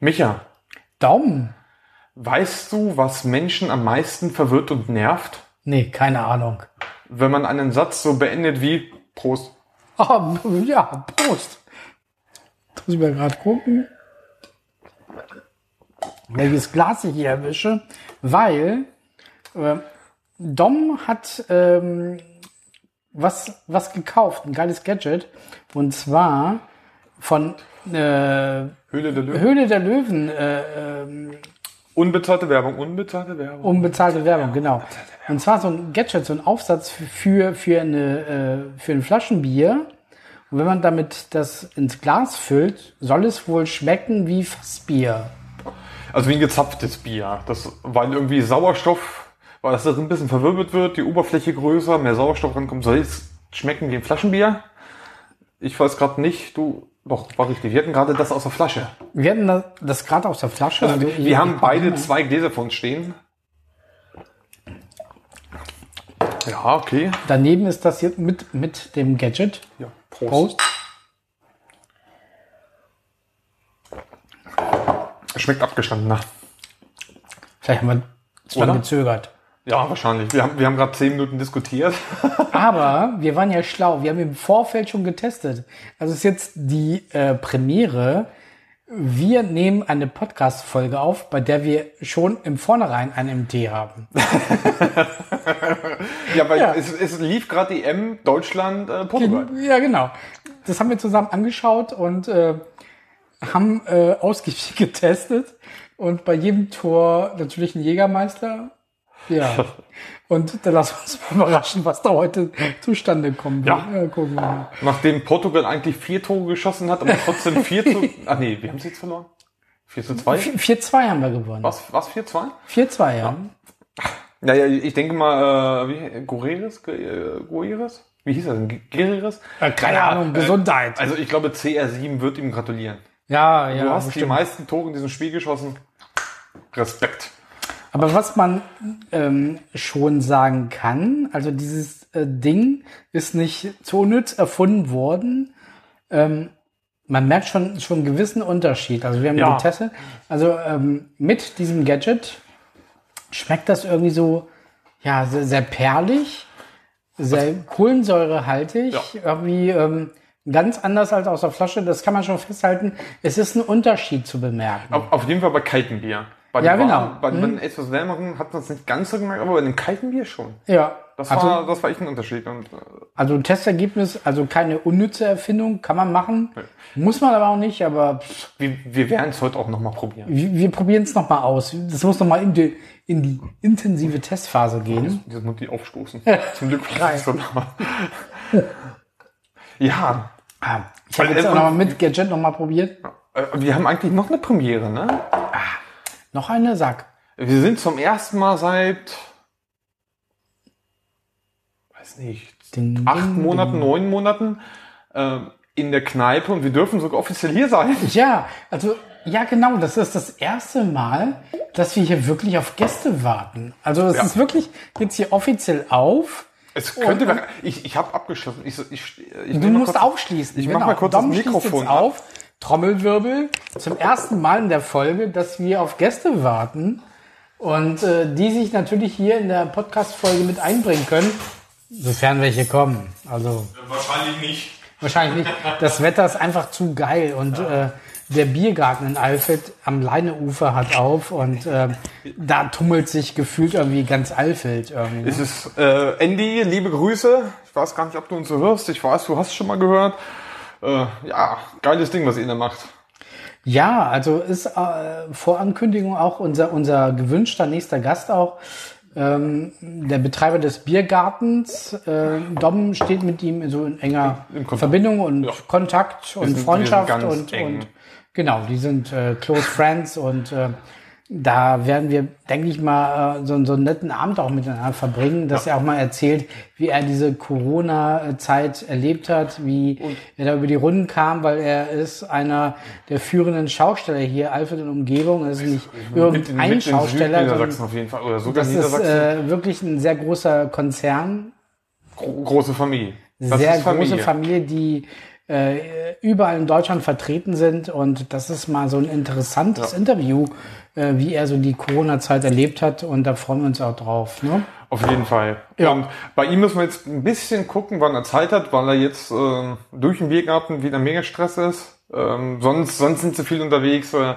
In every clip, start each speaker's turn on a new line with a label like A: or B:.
A: Micha,
B: Daumen?
A: weißt du, was Menschen am meisten verwirrt und nervt?
B: Nee, keine Ahnung.
A: Wenn man einen Satz so beendet wie Prost.
B: Oh, ja, Prost. Muss ich mal gerade gucken, welches Glas ich hier erwische, weil äh, Dom hat ähm, was, was gekauft, ein geiles Gadget, und zwar von äh,
A: Höhle der Löwen.
B: Höhle der Löwen, äh, ähm,
A: Unbezahlte Werbung, unbezahlte Werbung.
B: unbezahlte Werbung, genau. Und zwar so ein Gadget, so ein Aufsatz für, für, eine, äh, für ein Flaschenbier. Und wenn man damit das ins Glas füllt, soll es wohl schmecken wie Fassbier.
A: Also wie ein gezapftes Bier. Das, weil irgendwie Sauerstoff, weil das ein bisschen verwirbelt wird, die Oberfläche größer, mehr Sauerstoff rankommt, soll es schmecken wie ein Flaschenbier. Ich weiß gerade nicht, du, doch, war richtig. Wir hatten gerade das aus der Flasche.
B: Wir hatten das, das gerade aus der Flasche.
A: Also,
B: ich-
A: wir haben
B: ich-
A: beide zwei Gläser vor uns stehen. Ja, okay.
B: Daneben ist das jetzt mit, mit dem Gadget.
A: Ja, Prost.
B: Prost.
A: Schmeckt abgestandener.
B: Vielleicht haben wir zu lange gezögert.
A: Ja, wahrscheinlich. Wir haben, wir haben gerade zehn Minuten diskutiert.
B: Aber wir waren ja schlau. Wir haben im Vorfeld schon getestet. Also ist jetzt die äh, Premiere. Wir nehmen eine Podcast-Folge auf, bei der wir schon im Vornherein ein MT haben.
A: Ja, weil
B: Ja.
A: Es, es lief gerade die M Deutschland, äh, Portugal.
B: Ja, genau. Das haben wir zusammen angeschaut und äh, haben äh, ausgiebig getestet. Und bei jedem Tor natürlich ein Jägermeister. Ja. Und dann lass uns mal überraschen, was da heute zustande kommen wird.
A: Ja.
B: gucken wir mal.
A: Nachdem Portugal eigentlich vier Tore geschossen hat, aber trotzdem 4 zu... Ach nee, wir haben sie jetzt verloren. 4 zu 2?
B: 4-2 haben wir gewonnen.
A: Was, was 4-2?
B: 4-2, ja.
A: Naja, ich denke mal, äh, wie, Guerreres? Gu- äh, Guerreres? Wie hieß er denn? Guerreres?
B: Äh, keine
A: Ja,
B: Ahnung,
A: äh,
B: Gesundheit.
A: Also ich glaube, CR7 wird ihm gratulieren.
B: Ja, ja.
A: du hast die
B: bestimmt.
A: meisten Tore in diesem Spiel geschossen. Respekt.
B: Aber was man ähm, schon sagen kann, also dieses äh, Ding ist nicht zu unnütz erfunden worden. Ähm, man merkt schon schon einen gewissen Unterschied. Also wir haben
A: Ja.
B: getestet. Also ähm, mit diesem Gadget schmeckt das irgendwie so, ja, sehr, sehr perlig, sehr kohlensäurehaltig,
A: Ja.
B: irgendwie ähm, ganz anders als aus der Flasche. Das kann man schon festhalten. Es ist ein Unterschied zu bemerken.
A: Auf, auf jeden Fall bei kaltem Bier. Bei
B: Ja, genau.
A: warmen- Bei, bei den etwas wärmeren hat man es nicht ganz so gemerkt, aber bei dem kalten Bier schon.
B: Ja,
A: Das,
B: also,
A: war, das war echt ein Unterschied. Und, äh,
B: Also Testergebnis, also keine unnütze Erfindung, kann man machen. Muss man aber auch nicht, aber pff,
A: wir, wir werden es heute auch nochmal probieren.
B: wir, wir probieren es nochmal aus. Das muss nochmal in die, in die intensive Testphase gehen.
A: Jetzt muss die aufstoßen. Zum Glück ist. Ja,
B: Ah, ich habe jetzt auch nochmal mit Gadget nochmal probiert.
A: äh, wir haben eigentlich noch eine Premiere, ne?
B: Noch eine Sack.
A: Wir sind zum ersten Mal seit, weiß nicht,
B: Ding,
A: acht
B: ding,
A: Monaten,
B: ding.
A: neun Monaten äh, in der Kneipe und wir dürfen sogar offiziell hier sein.
B: Ja, also, ja genau, das ist das erste Mal, dass wir hier wirklich auf Gäste warten. Also es
A: Ja.
B: ist wirklich jetzt hier offiziell auf.
A: Es könnte,
B: Und-
A: ich, ich habe abgeschlossen. Ich, ich, ich
B: Du musst
A: kurz-
B: aufschließen.
A: Ich mach mal kurz das
B: Dom schließt
A: Mikrofon
B: jetzt auf. Trommelwirbel. Zum ersten Mal in der Folge, dass wir auf Gäste warten und äh, die sich natürlich hier in der Podcast-Folge mit einbringen können, sofern welche kommen. Also
A: Wahrscheinlich nicht.
B: wahrscheinlich nicht. Das Wetter ist einfach zu geil und äh, der Biergarten in Alfeld am Leineufer hat auf und äh, da tummelt sich gefühlt irgendwie ganz Alfeld irgendwie. ne?
A: Es ist äh, Andy, liebe Grüße. Ich weiß gar nicht, ob du uns so hörst. Ich weiß, du hast schon mal gehört. Äh, ja, geiles Ding, was ihr da macht.
B: Ja, also ist äh, vor Ankündigung auch unser, unser gewünschter nächster Gast auch. Ähm, der Betreiber des Biergartens, äh, Dom steht mit ihm so in enger. Verbindung und
A: Ja.
B: Kontakt und Freundschaft und, und genau, die sind äh, close friends und äh, Da werden wir, denke ich mal, äh, so, so einen netten Abend auch miteinander verbringen, dass er auch mal erzählt, wie er diese Corona-Zeit erlebt hat, wie er da über die Runden kam, weil er ist einer der führenden Schausteller hier, Alfred und Umgebung. Er ist nicht irgendein Schausteller.
A: Niedersachsen auf jeden Fall. Oder sogar
B: Das ist äh, wirklich ein sehr großer Konzern,
A: Gro große Familie. Das
B: sehr
A: Familie.
B: große Familie, die äh, überall in Deutschland vertreten sind. Und das ist mal so ein interessantes Interview, äh, wie er so die Corona-Zeit erlebt hat. Und da freuen wir uns auch drauf. Ne?
A: Auf jeden Fall.
B: Ja.
A: Und bei ihm müssen wir jetzt ein bisschen gucken, wann er Zeit hat, weil er jetzt ähm, durch den Biergarten wieder mega Stress ist. Ähm, sonst, sonst sind sie viel unterwegs. Äh,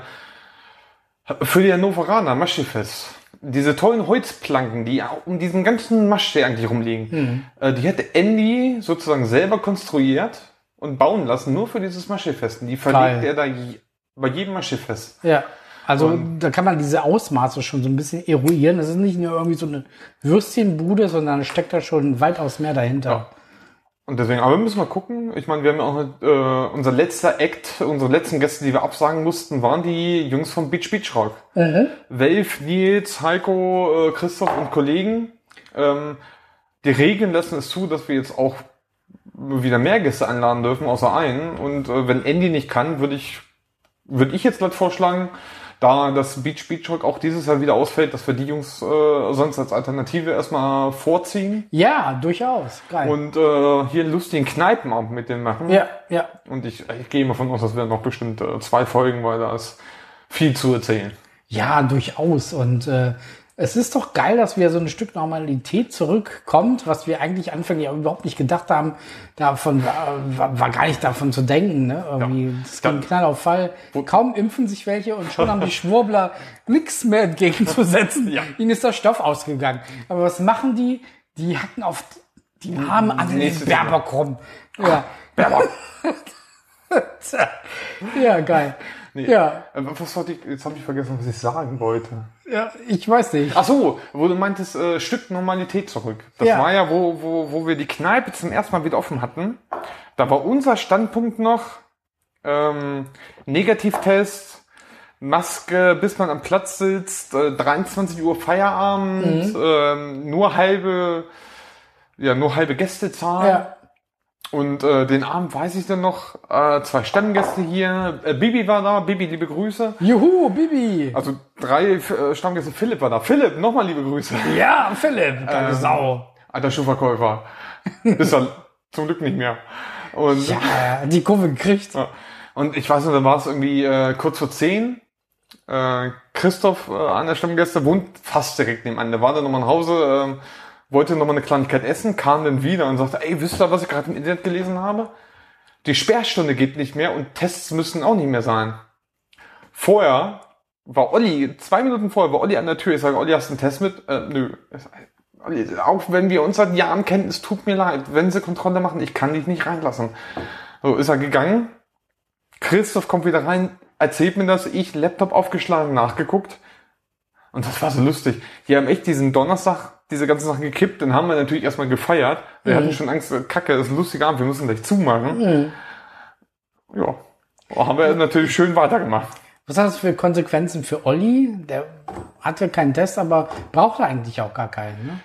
A: für die Hannoveraner Maschifest. Diese tollen Holzplanken, die um diesen ganzen Maschsee eigentlich rumliegen, äh, die hätte Andy sozusagen selber konstruiert und bauen lassen, nur für dieses Maschifest. Und Die verlegt
B: Geil.
A: er da je, bei jedem Maschifest.
B: Ja. Also da kann man diese Ausmaße schon so ein bisschen eruieren. Das ist nicht nur irgendwie so eine Würstchenbude, sondern steckt da schon weitaus mehr dahinter.
A: Und deswegen, aber wir müssen mal gucken. Ich meine, wir haben ja auch äh, unser letzter Act, unsere letzten Gäste, die wir absagen mussten, waren die Jungs vom Beach Beach Rock. Welf, Nils, Heiko, äh, Christoph und Kollegen. Ähm, die Regeln lassen es zu, dass wir jetzt auch wieder mehr Gäste einladen dürfen, außer einen. Und äh, wenn Andy nicht kann, würde ich, würde ich jetzt gleich vorschlagen, da das Beach Beach Rock auch dieses Jahr wieder ausfällt, dass wir die Jungs äh, sonst als Alternative erstmal vorziehen
B: Ja, durchaus. Geil.
A: und äh, hier einen lustigen Kneipenabend mit denen machen.
B: ja, ja.
A: Und ich, ich gehe mal von aus, das werden noch bestimmt äh, zwei Folgen, weil da ist viel zu erzählen.
B: Ja, durchaus. Und äh, es ist doch geil, dass wieder so ein Stück Normalität zurückkommt, was wir eigentlich anfänglich auch überhaupt nicht gedacht haben. Davon war, war, war gar nicht davon zu denken. Ne? Irgendwie, das ging knall auf Fall. Kaum impfen sich welche und schon haben die Schwurbler nichts mehr entgegenzusetzen.
A: Ja.
B: Ihnen ist der Stoff ausgegangen. Aber was machen die? Die hacken auf die armen Annelies
A: Nächstes
B: Baerbock rum. Ja, Baerbock. ja, geil. Ja,
A: Äh, was wollte ich, jetzt habe ich vergessen, was ich sagen wollte.
B: ja, ich weiß nicht.
A: Ach so, wo du meintest, äh, Stück Normalität zurück. Das
B: Ja.
A: war ja, wo, wo, wo wir die Kneipe zum ersten Mal wieder offen hatten. Da war unser Standpunkt noch, ähm, Negativtest, Maske, bis man am Platz sitzt, äh, 23 Uhr Feierabend, ähm, nur halbe, ja, nur halbe Gästezahl.
B: Ja.
A: Und äh, den Abend weiß ich dann noch, äh, zwei Stammgäste hier. Äh, Bibi war da, Bibi, liebe Grüße.
B: Juhu, Bibi.
A: Also drei äh, Stammgäste, Philipp war da. Philipp, nochmal liebe Grüße.
B: Ja, Philipp, geile Sau.
A: Alter Schuhverkäufer. Ist er zum Glück nicht mehr. Und,
B: Ja, die Kurve gekriegt.
A: ja. und ich weiß noch, dann war es irgendwie äh, kurz vor zehn. Äh, Christoph, äh, einer der Stammgäste, wohnt fast direkt nebenan. Der war dann nochmal nach Hause, ähm, wollte nochmal eine Kleinigkeit essen, kam dann wieder und sagte, ey, wisst ihr, was ich gerade im Internet gelesen habe? Die Sperrstunde geht nicht mehr und Tests müssen auch nicht mehr sein. Vorher war Olli, zwei Minuten vorher war Olli an der Tür. Ich sage, Olli, hast du einen Test mit? Äh, nö. Olli, auch wenn wir uns seit Jahren kennen, es tut mir leid. Wenn sie Kontrolle machen, ich kann dich nicht reinlassen. So ist er gegangen. Christoph kommt wieder rein, erzählt mir das. Ich, Laptop aufgeschlagen, nachgeguckt. Und das war so lustig. Die haben echt diesen Donnerstag diese ganzen Sachen gekippt. Dann haben wir natürlich erstmal gefeiert. Wir hatten schon Angst, Kacke, das ist ein lustiger Abend, wir müssen gleich zumachen. Ja. Haben wir natürlich schön weitergemacht.
B: Was hat das für Konsequenzen für Olli? Der hatte keinen Test, aber brauchte eigentlich auch gar keinen. Ne?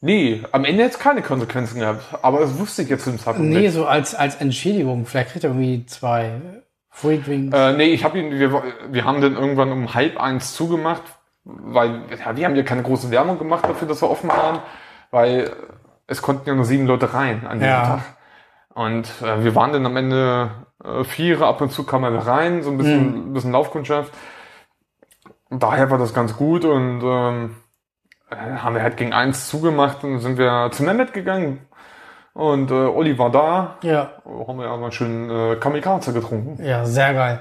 A: Nee, am Ende jetzt keine Konsequenzen gehabt. Aber das wusste ich jetzt dem Zeitpunkt
B: Nee,
A: nicht.
B: so als, als Entschädigung. Vielleicht kriegt er irgendwie zwei Free Drinks.
A: Äh, nee, ich habe ihn, wir, wir haben dann irgendwann um halb eins zugemacht, weil ja, wir haben ja keine große Werbung gemacht dafür, dass wir offen waren, weil es konnten ja nur sieben Leute rein an diesem
B: Ja.
A: Tag. Und äh, wir waren dann am Ende äh, Viere, ab und zu kam er rein, so ein bisschen, ein bisschen Laufkundschaft. Und daher war das ganz gut und ähm, äh, haben wir halt gegen eins zugemacht und sind wir zu Mehmet gegangen. Und äh, Olli war da,
B: ja,
A: haben wir ja mal schön äh, Kamikaze getrunken.
B: ja, sehr geil.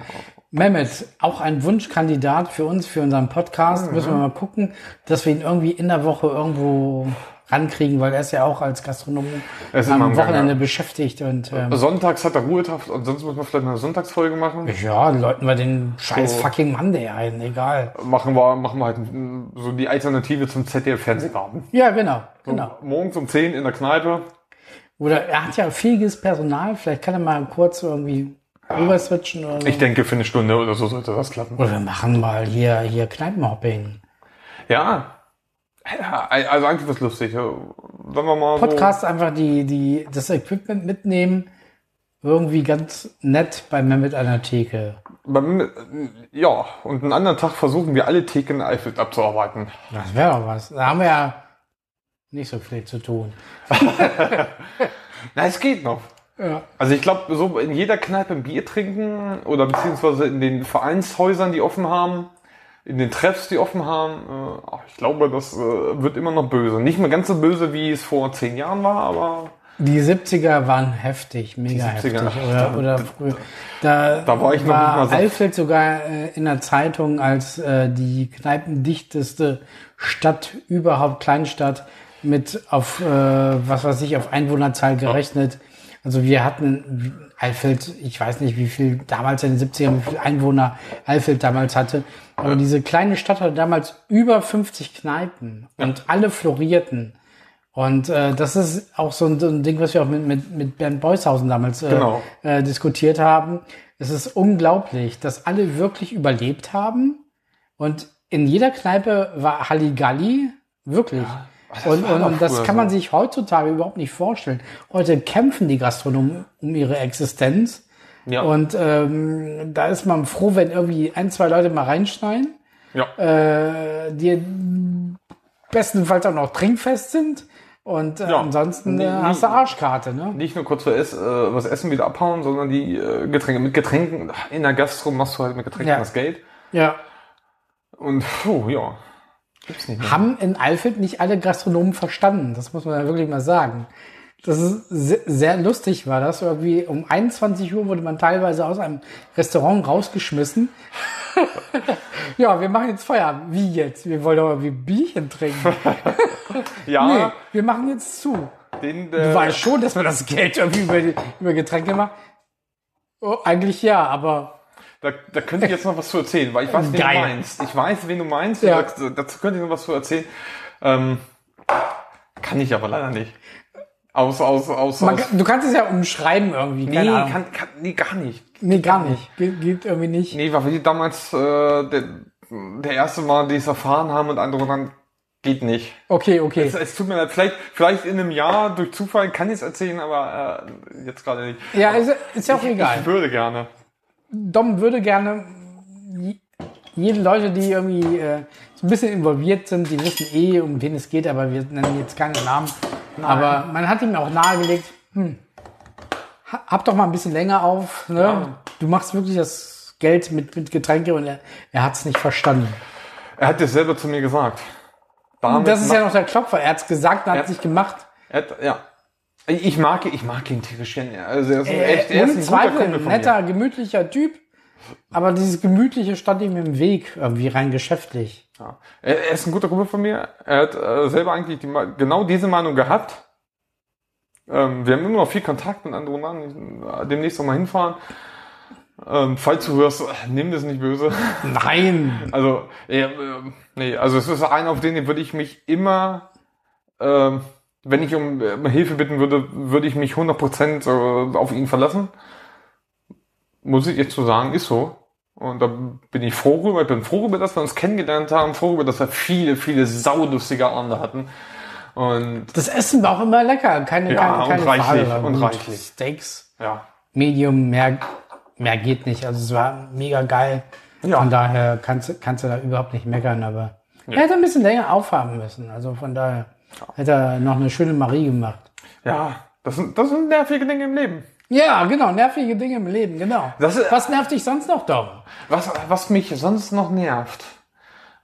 B: Mehmet, auch ein Wunschkandidat für uns, für unseren Podcast. Müssen wir mal gucken, dass wir ihn irgendwie in der Woche irgendwo rankriegen, weil er ist ja auch als Gastronom am
A: Gang,
B: Wochenende
A: ja.
B: beschäftigt und ähm,
A: Sonntags hat er Ruhetag und sonst muss man vielleicht eine Sonntagsfolge machen.
B: ja, läuten wir den scheiß
A: So.
B: fucking Monday ein, egal.
A: Machen wir, machen wir halt so die Alternative zum ZDF-Fernsehgarten.
B: Ja, genau, genau.
A: Morgens um 10 in der Kneipe.
B: Oder er hat ja fähiges Personal, vielleicht kann er mal kurz irgendwie rüber switchen oder so.
A: Ich denke, für eine Stunde oder so sollte das klappen.
B: Oder wir machen mal hier, hier Kneipenhopping.
A: Ja. ja also eigentlich was lustig. Sagen wir mal
B: Podcast einfach die, die, das Equipment mitnehmen. Irgendwie ganz nett bei mir mit einer Theke.
A: so. Beim, ja, und einen anderen Tag versuchen wir alle Theken Eifel abzuarbeiten.
B: Das wäre doch was. Da haben wir ja nicht so viel zu tun.
A: Na, es geht noch.
B: Ja.
A: Also ich glaube, so in jeder Kneipe ein Bier trinken oder beziehungsweise in den Vereinshäusern, die offen haben, in den Treffs, die offen haben, äh, ich glaube, das äh, wird immer noch böse. Nicht mehr ganz so böse, wie es vor zehn Jahren war, aber
B: Die 70er waren heftig, mega
A: 70er,
B: heftig. Oder, oder früher. Da,
A: Da war ich noch nicht mal
B: Eifeld sogar äh, in der Zeitung als äh, die kneipendichteste Stadt überhaupt, Kleinstadt, mit auf, äh, was weiß ich, auf Einwohnerzahl gerechnet. Also wir hatten Eifeld, ich weiß nicht, wie viel damals in den 70ern, wie viel Einwohner Eifeld damals hatte. Aber diese kleine Stadt hatte damals über 50 Kneipen und alle florierten. Und äh, das ist auch so ein, so ein Ding, was wir auch mit, mit, mit Bernd Beushausen damals äh,
A: Genau.
B: äh, diskutiert haben. Es ist unglaublich, dass alle wirklich überlebt haben. Und in jeder Kneipe war Halligalli, wirklich.
A: das
B: und
A: war
B: und, und das kann man
A: so.
B: sich heutzutage überhaupt nicht vorstellen. Heute kämpfen die Gastronomen um ihre Existenz.
A: ja,
B: Und ähm, da ist man froh, wenn irgendwie ein, zwei Leute mal reinschneiden,
A: ja.
B: äh, die bestenfalls auch noch trinkfest sind. Und äh,
A: Ja.
B: ansonsten äh, hast du Arschkarte, ne?
A: nicht nur kurz für Ess, äh, was Essen wieder abhauen, sondern die äh, Getränke. Mit Getränken, in der Gastro machst du halt mit Getränken
B: Ja.
A: das Geld.
B: Ja.
A: Und puh, ja.
B: Haben in Eifeld nicht alle Gastronomen verstanden. Das muss man ja wirklich mal sagen. Das ist sehr, sehr lustig, war das. Irgendwie um 21 Uhr wurde man teilweise aus einem Restaurant rausgeschmissen. ja, wir machen jetzt Feierabend. Wie jetzt? Wir wollen doch irgendwie Bierchen trinken.
A: Ja,
B: Nee, wir machen jetzt zu.
A: den,
B: Du
A: äh,
B: weißt schon, dass man das Geld irgendwie über, über Getränke macht. Oh, eigentlich ja, aber
A: Da, da könnte ich jetzt noch was zu erzählen, weil ich weiß, wen
B: Geil.
A: du meinst. Ich weiß, wen du meinst.
B: Ja.
A: Dazu, dazu könnte ich noch was zu erzählen. Ähm, kann ich aber leider nicht. Aus, aus, aus,
B: man,
A: aus.
B: du kannst es ja umschreiben irgendwie.
A: Nee,
B: Keine Ahnung.
A: kann, kann, nee, gar nicht.
B: nee, gar nicht. Ge geht irgendwie nicht.
A: Nee, weil wir damals äh, der, der erste Mal, die es erfahren haben und andere dann geht nicht.
B: Okay, okay.
A: Es, es tut mir leid, vielleicht, vielleicht in einem Jahr durch Zufall kann ich es erzählen, aber äh, jetzt gerade nicht.
B: Ja, ist, ist ja auch egal.
A: Ich würde gerne.
B: Dom würde gerne je- jede Leute, die irgendwie äh, so ein bisschen involviert sind, die wissen eh, um wen es geht, aber wir nennen jetzt keine Namen. Aber man hat ihm auch nahegelegt, hm, ha- hab doch mal ein bisschen länger auf. Ne?
A: Ja.
B: Du machst wirklich das Geld mit, mit Getränke und er, er hat es nicht verstanden.
A: Er hat das selber zu mir gesagt. Damit
B: Das ist ja noch der Klopfer. Er hat es gesagt und hat
A: Er-
B: es nicht gemacht.
A: Er hat, ja. Ich mag, ihn- ich mag ihn tierisch gerne. Also er ist, ein
B: Äh,
A: echt, er ist ein guter
B: Zweifel ein
A: von
B: netter,
A: mir.
B: gemütlicher Typ. Aber dieses Gemütliche stand ihm im Weg, irgendwie rein geschäftlich.
A: Ja. Er, ist ein guter Kumpel von mir. Er hat äh, selber eigentlich die, genau diese Meinung gehabt. Ähm, wir haben immer noch viel Kontakt mit anderen Mann. Demnächst noch mal hinfahren. Ähm, falls du hörst, äh, nimm das nicht böse.
B: Nein.
A: Also, äh, äh, nee, also es ist einer, auf den würde ich mich immer, ähm, wenn ich um äh, Hilfe bitten würde, würde ich mich 100% äh, auf ihn verlassen. Muss ich jetzt so sagen, ist so. Und da bin ich froh rüber. Ich bin froh rüber, dass wir uns kennengelernt haben. Froh rüber, dass wir viele, viele saulustige Abende hatten. Und
B: Das Essen war auch immer lecker. Keine,
A: Ja,
B: keine,
A: und
B: keine
A: reichlich,
B: Frage. war
A: und reichlich.
B: Steaks,
A: ja,
B: Medium, mehr, mehr geht nicht. Also es war mega geil.
A: Ja.
B: Von daher kannst, du- kannst du da überhaupt nicht meckern, aber er hätte ein bisschen länger aufhaben müssen. Also von daher hätte er noch eine schöne Marie gemacht.
A: ja, das sind, das sind nervige Dinge im Leben.
B: Ja, genau, nervige Dinge im Leben, genau.
A: Das
B: Was nervt dich sonst noch, Dom?
A: Was, was mich sonst noch nervt.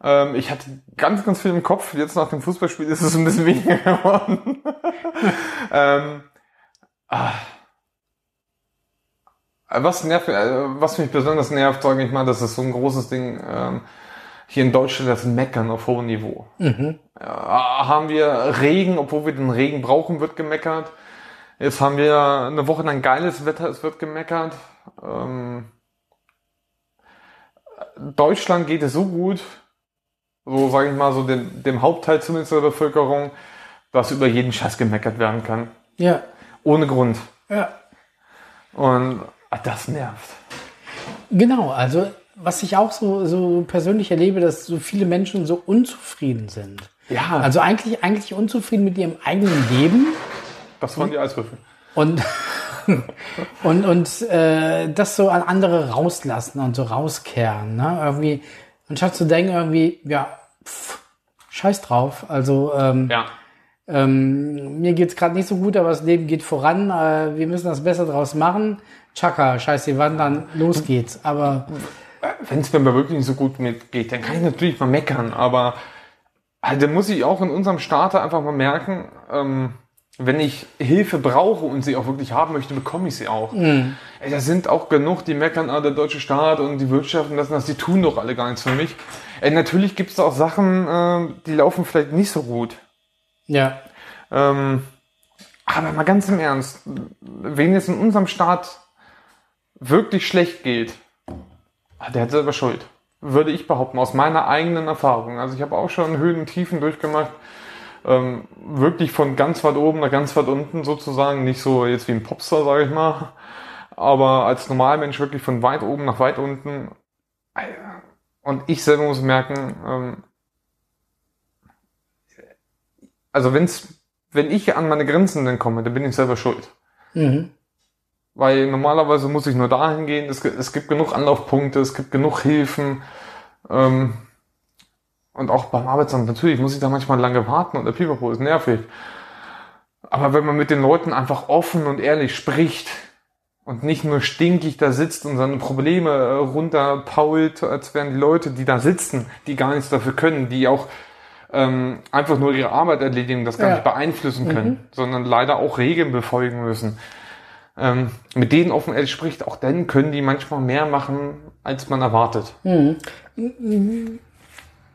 A: Ähm, ich hatte ganz, ganz viel im Kopf. Jetzt nach dem Fußballspiel ist es ein bisschen weniger geworden. ähm, ah. was nervt, äh, was mich besonders nervt, sage ich mal, das ist so ein großes Ding ähm, hier in Deutschland, das Meckern auf hohem Niveau. Ja, haben wir Regen, obwohl wir den Regen brauchen, wird gemeckert. Jetzt haben wir eine Woche lang geiles Wetter, es wird gemeckert. Ähm, Deutschland geht es so gut, so sage ich mal, so dem, dem Hauptteil zumindest der Bevölkerung, dass über jeden Scheiß gemeckert werden kann.
B: Ja,
A: Ohne Grund.
B: ja.
A: Und Ah, das nervt.
B: Genau, also was ich auch so, so persönlich erlebe, dass so viele Menschen so unzufrieden sind.
A: Ja.
B: Also eigentlich, eigentlich unzufrieden mit ihrem eigenen Leben
A: Das waren die Eiswürfel.
B: und, und, und äh, das so an andere rauslassen und so rauskehren. Ne? Irgendwie, anstatt zu denken, irgendwie, ja, pff, scheiß drauf. Also ähm,
A: Ja.
B: ähm, mir geht's gerade nicht so gut, aber das Leben geht voran. Äh, wir müssen das Beste draus machen. Chaka, scheiß die Wandern, los geht's. Aber
A: Wenn es mir mal wirklich nicht so gut mitgeht, dann kann ich natürlich mal meckern, aber halt, dann muss ich auch in unserem Starter einfach mal merken, ähm, wenn ich Hilfe brauche und sie auch wirklich haben möchte, bekomme ich sie auch. Ey, da sind auch genug, die meckern, ah, der deutsche Staat und die Wirtschaft und das, und das die tun doch alle gar nichts für mich. Ey, natürlich gibt es auch Sachen, äh, die laufen vielleicht nicht so gut.
B: ja,
A: Ähm, aber mal ganz im Ernst, wen es in unserem Staat wirklich schlecht geht, der hat selber Schuld. Würde ich behaupten, aus meiner eigenen Erfahrung. Also ich habe auch schon Höhen und Tiefen durchgemacht. Ähm, wirklich von ganz weit oben nach ganz weit unten sozusagen. Nicht so jetzt wie ein Popstar, sage ich mal. Aber als Normalmensch wirklich von weit oben nach weit unten. Und ich selber muss merken, ähm, also wenn's, wenn ich an meine Grenzen dann komme, dann bin ich selber schuld.
B: mhm.
A: Weil normalerweise muss ich nur dahin gehen, es, gibt- es gibt genug Anlaufpunkte, es gibt genug Hilfen. Ähm, und auch beim Arbeitsamt, natürlich muss ich da manchmal lange warten und der Pipapo ist nervig. Aber wenn man mit den Leuten einfach offen und ehrlich spricht und nicht nur stinkig da sitzt und seine Probleme äh, runterpault, als wären die Leute, die da sitzen, die gar nichts dafür können, die auch ähm, einfach nur ihre Arbeit erledigen, das gar
B: Ja.
A: nicht beeinflussen können, sondern leider auch Regeln befolgen müssen. Ähm, mit denen offen ehrlich spricht, auch dann können die manchmal mehr machen, als man erwartet.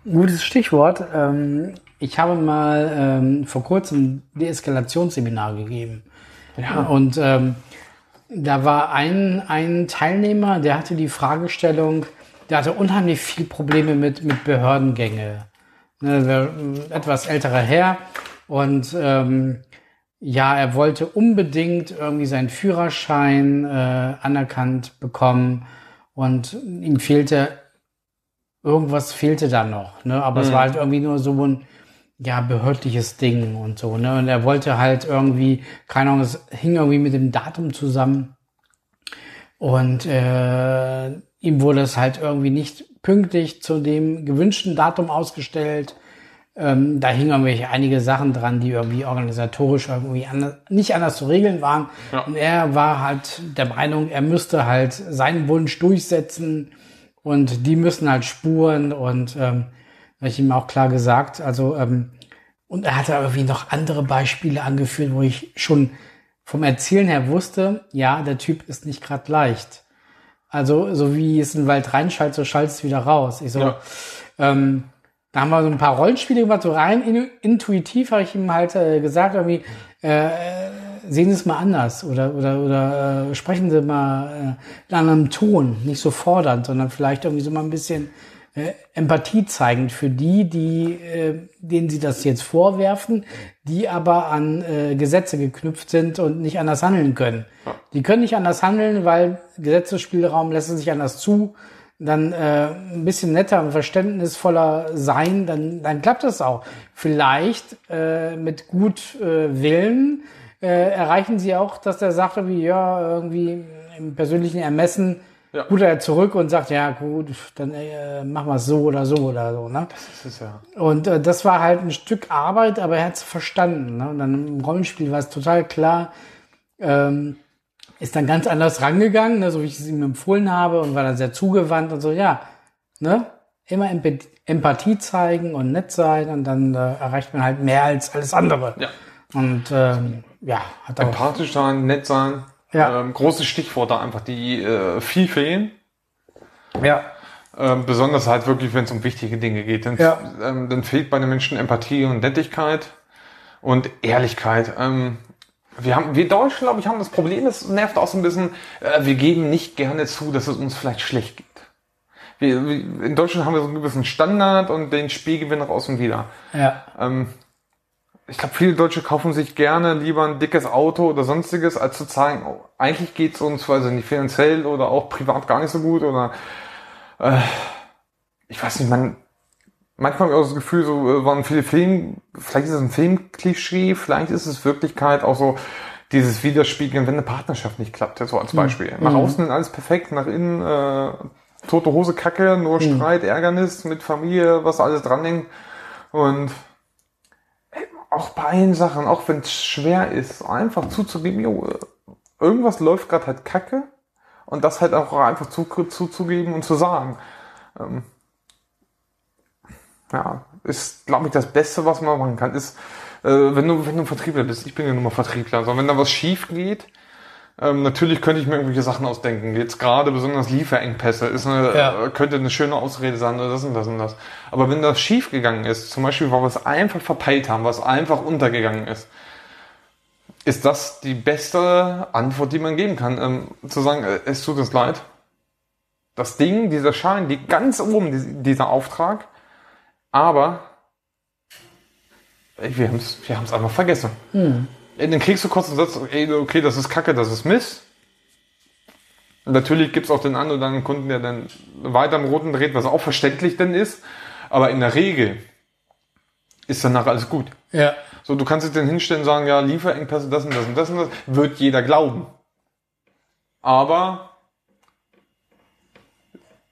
B: Gutes Stichwort. Ähm, ich habe mal ähm, vor kurzem Deeskalationsseminar gegeben.
A: Ja.
B: Und ähm, da war ein, ein Teilnehmer, der hatte die Fragestellung, der hatte unheimlich viel Probleme mit, mit Behördengänge. Ne, äh, etwas älterer Herr. Und ähm, ja, er wollte unbedingt irgendwie seinen Führerschein äh, anerkannt bekommen. Und ihm fehlte irgendwas fehlte da noch, ne? Aber es war halt irgendwie nur so ein ja behördliches Ding und so, ne? Und er wollte halt irgendwie, keine Ahnung, es hing irgendwie mit dem Datum zusammen. Und äh, ihm wurde es halt irgendwie nicht pünktlich zu dem gewünschten Datum ausgestellt. Ähm, da hingen irgendwelche einige Sachen dran, die irgendwie organisatorisch irgendwie anders, nicht anders zu regeln waren.
A: Ja.
B: Und er war halt der Meinung, er müsste halt seinen Wunsch durchsetzen und die müssen halt spuren und ähm, habe ich ihm auch klar gesagt. Also ähm, und er hatte irgendwie noch andere Beispiele angeführt, wo ich schon vom Erzählen her wusste, ja, der Typ ist nicht gerade leicht. Also so wie es in den Wald reinschaltet, so schaltet es wieder raus. Ich so,
A: Ja.
B: ähm, da haben wir so ein paar Rollenspiele gemacht, so rein in, intuitiv habe ich ihm halt äh, gesagt, irgendwie, äh, sehen Sie es mal anders oder, oder, oder äh, sprechen Sie mal äh, in einem Ton, nicht so fordernd, sondern vielleicht irgendwie so mal ein bisschen äh, Empathie zeigend für die, die, äh, denen Sie das jetzt vorwerfen, die aber an äh, Gesetze geknüpft sind und nicht anders handeln können. Die können nicht anders handeln, weil Gesetzesspielraum lässt sich anders zu dann äh, ein bisschen netter und verständnisvoller sein, dann, dann klappt das auch. Vielleicht äh, mit gut äh, Willen äh, erreichen sie auch, dass der sagt, wie ja, irgendwie im persönlichen Ermessen
A: Ja.
B: ruht er zurück und sagt, ja gut, dann äh, machen wir es so oder so oder so. Ne?
A: Das ist ja.
B: Und äh, das war halt ein Stück Arbeit, aber er hat es verstanden. Ne? Und dann im Rollenspiel war es total klar, ähm, ist dann ganz anders rangegangen, ne? so wie ich es ihm empfohlen habe und war dann sehr zugewandt und so, ja, ne? Immer Emp Empathie zeigen und nett sein und dann äh, erreicht man halt mehr als alles andere.
A: Ja.
B: Und ähm, ja, hat auch.
A: Empathisch sein, nett sein.
B: Ja.
A: Ähm, große Stichworte einfach, die äh, viel fehlen.
B: Ja.
A: Ähm, besonders halt wirklich, wenn es um wichtige Dinge geht. Dann,
B: Ja.
A: ähm, dann fehlt bei den Menschen Empathie und Nettigkeit und Ehrlichkeit. Ähm, wir haben, wir Deutschen, glaube ich, haben das Problem, das nervt auch so ein bisschen, äh, wir geben nicht gerne zu, dass es uns vielleicht schlecht geht. Wir, wir, in Deutschland haben wir so einen gewissen Standard und den spiegeln wir nach außen wieder.
B: Ja.
A: Ähm, ich glaube, viele Deutsche kaufen sich gerne lieber ein dickes Auto oder sonstiges, als zu zeigen, oh, eigentlich geht's uns, weiß ich nicht, finanziell oder auch privat gar nicht so gut oder äh, ich weiß nicht, man manchmal habe ich auch das Gefühl, so äh, waren viele Filme, vielleicht ist es ein Filmklischee, vielleicht ist es Wirklichkeit auch so dieses Widerspiegeln, wenn eine Partnerschaft nicht klappt, so als Beispiel. Nach außen alles perfekt, nach innen äh, tote Hose Kacke, nur Streit, Ärgernis mit Familie, was alles dran hängt und auch bei allen Sachen, auch wenn es schwer ist, einfach zuzugeben, jo, irgendwas läuft gerade halt kacke und das halt auch einfach zu, zuzugeben und zu sagen. Ähm, ja, ist, glaube ich, das Beste, was man machen kann, ist, äh, wenn du, wenn du Vertriebler bist, ich bin ja nur mal Vertriebler, also wenn da was schief geht, ähm, natürlich könnte ich mir irgendwelche Sachen ausdenken. Jetzt gerade besonders Lieferengpässe ist eine,
B: Ja.
A: äh, könnte eine schöne Ausrede sein oder das und das und das. Aber wenn das schief gegangen ist, zum Beispiel, weil wir es einfach verpeilt haben, was einfach untergegangen ist, ist das die beste Antwort, die man geben kann. Ähm, zu sagen, äh, es tut uns leid. Das Ding, dieser Schein liegt ganz oben, die- dieser Auftrag. Aber ey, wir haben es wir haben's einfach vergessen. Ey, Dann kriegst du kurz einen Satz, ey, okay, das ist Kacke, das ist Mist. Natürlich gibt's auch den einen oder anderen Kunden, der dann weiter am Roten dreht, was auch verständlich denn ist. Aber in der Regel ist danach alles gut.
B: Ja.
A: So, du kannst dich dann hinstellen und sagen, ja, Lieferengpässe, das und das und das und das, wird jeder glauben. Aber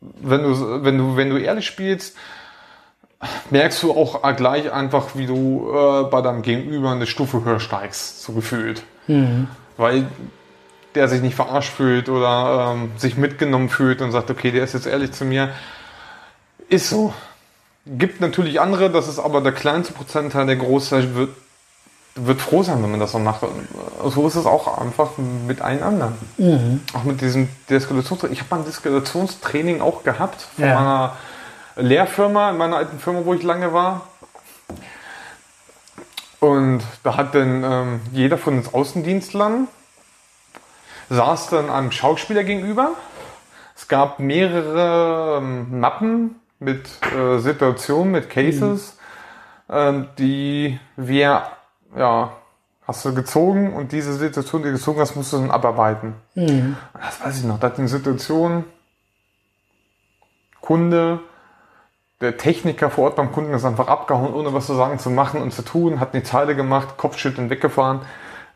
A: wenn du, wenn du, wenn du ehrlich spielst, merkst du auch gleich einfach, wie du äh, bei deinem Gegenüber eine Stufe höher steigst, so gefühlt. Weil der sich nicht verarscht fühlt oder ähm, sich mitgenommen fühlt und sagt, okay, der ist jetzt ehrlich zu mir. Ist so. Gibt natürlich andere, das ist aber der kleinste Prozentteil, der Großteil wird, wird froh sein, wenn man das so macht. Und So ist es auch einfach mit allen anderen. Auch mit diesem Deeskalationstraining. Ich habe mal ein Deeskalationstraining auch gehabt von
B: Ja.
A: meiner Lehrfirma, in meiner alten Firma, wo ich lange war. Und da hat dann ähm, jeder von uns Außendienstlern saß dann einem Schauspieler gegenüber. Es gab mehrere ähm, Mappen mit äh, Situationen, mit Cases, ähm, die wir, ja, hast du gezogen und diese Situation, die du gezogen hast, musst du dann abarbeiten. Das weiß ich noch. Da hat eine Situation, Kunde, der Techniker vor Ort beim Kunden ist einfach abgehauen, ohne was zu sagen, zu machen und zu tun, hat eine Zeile gemacht, Kopfschütteln weggefahren.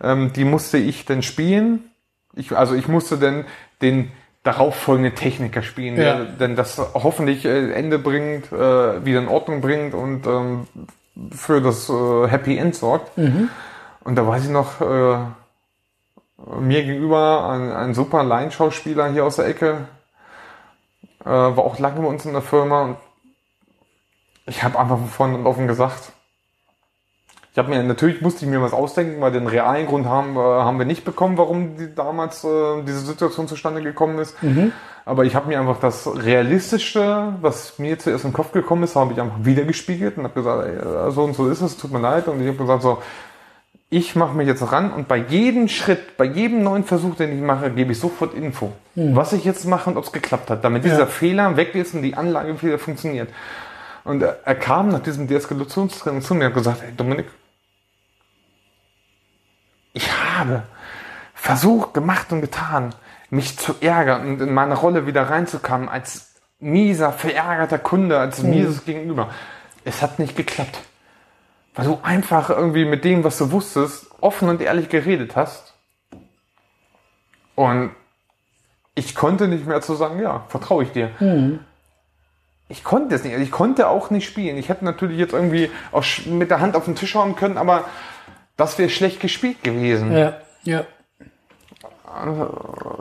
A: Ähm, die musste ich dann spielen. Ich, also ich musste dann den darauffolgenden Techniker spielen,
B: Ja.
A: der denn das hoffentlich äh, Ende bringt, äh, wieder in Ordnung bringt und ähm, für das äh, Happy End sorgt. Und da weiß ich noch, mir gegenüber ein, ein super Laienschauspieler hier aus der Ecke, war auch lange bei uns in der Firma und ich habe einfach von vorne und offen gesagt, ich habe mir natürlich musste ich mir was ausdenken, weil den realen Grund haben, äh, haben wir nicht bekommen, warum die, damals äh, diese Situation zustande gekommen ist. Aber ich habe mir einfach das Realistischste, was mir zuerst im Kopf gekommen ist, habe ich einfach wiedergespiegelt und habe gesagt, ey, äh, so und so ist es, tut mir leid. Und ich habe gesagt, so, ich mache mich jetzt ran und bei jedem Schritt, bei jedem neuen Versuch, den ich mache, gebe ich sofort Info, was ich jetzt mache und ob es geklappt hat, damit dieser Fehler weg ist und die Anlage wieder funktioniert. Und er, er kam nach diesem Deeskalationstraining zu mir und gesagt, hey Dominik, ich habe versucht, gemacht und getan, mich zu ärgern und in meine Rolle wieder reinzukommen als mieser, verärgerter Kunde, als mieses Gegenüber. Es hat nicht geklappt. Weil du einfach irgendwie mit dem, was du wusstest, offen und ehrlich geredet hast. Und ich konnte nicht mehr zu sagen, ja, vertraue ich dir. Ich konnte es nicht. Ich konnte auch nicht spielen. Ich hätte natürlich jetzt irgendwie auch mit der Hand auf den Tisch hauen können, aber das wäre schlecht gespielt gewesen.
B: Ja. Ja.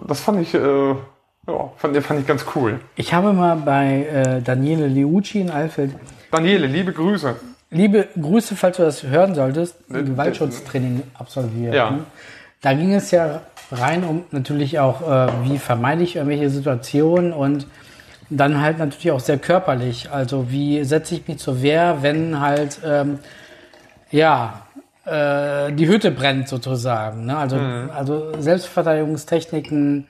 A: Das fand ich, äh, ja, fand, fand ich ganz cool.
B: Ich habe mal bei äh, Daniele Liucci in Alfeld
A: Daniele, liebe Grüße.
B: Liebe Grüße, falls du das hören solltest, ein Gewaltschutztraining absolviert.
A: Ja.
B: Ne? Da ging es ja rein um natürlich auch, äh, wie vermeide ich irgendwelche Situationen und dann halt natürlich auch sehr körperlich. Also wie setze ich mich zur Wehr, wenn halt, ähm, ja, äh, die Hütte brennt sozusagen. Ne? Also, also Selbstverteidigungstechniken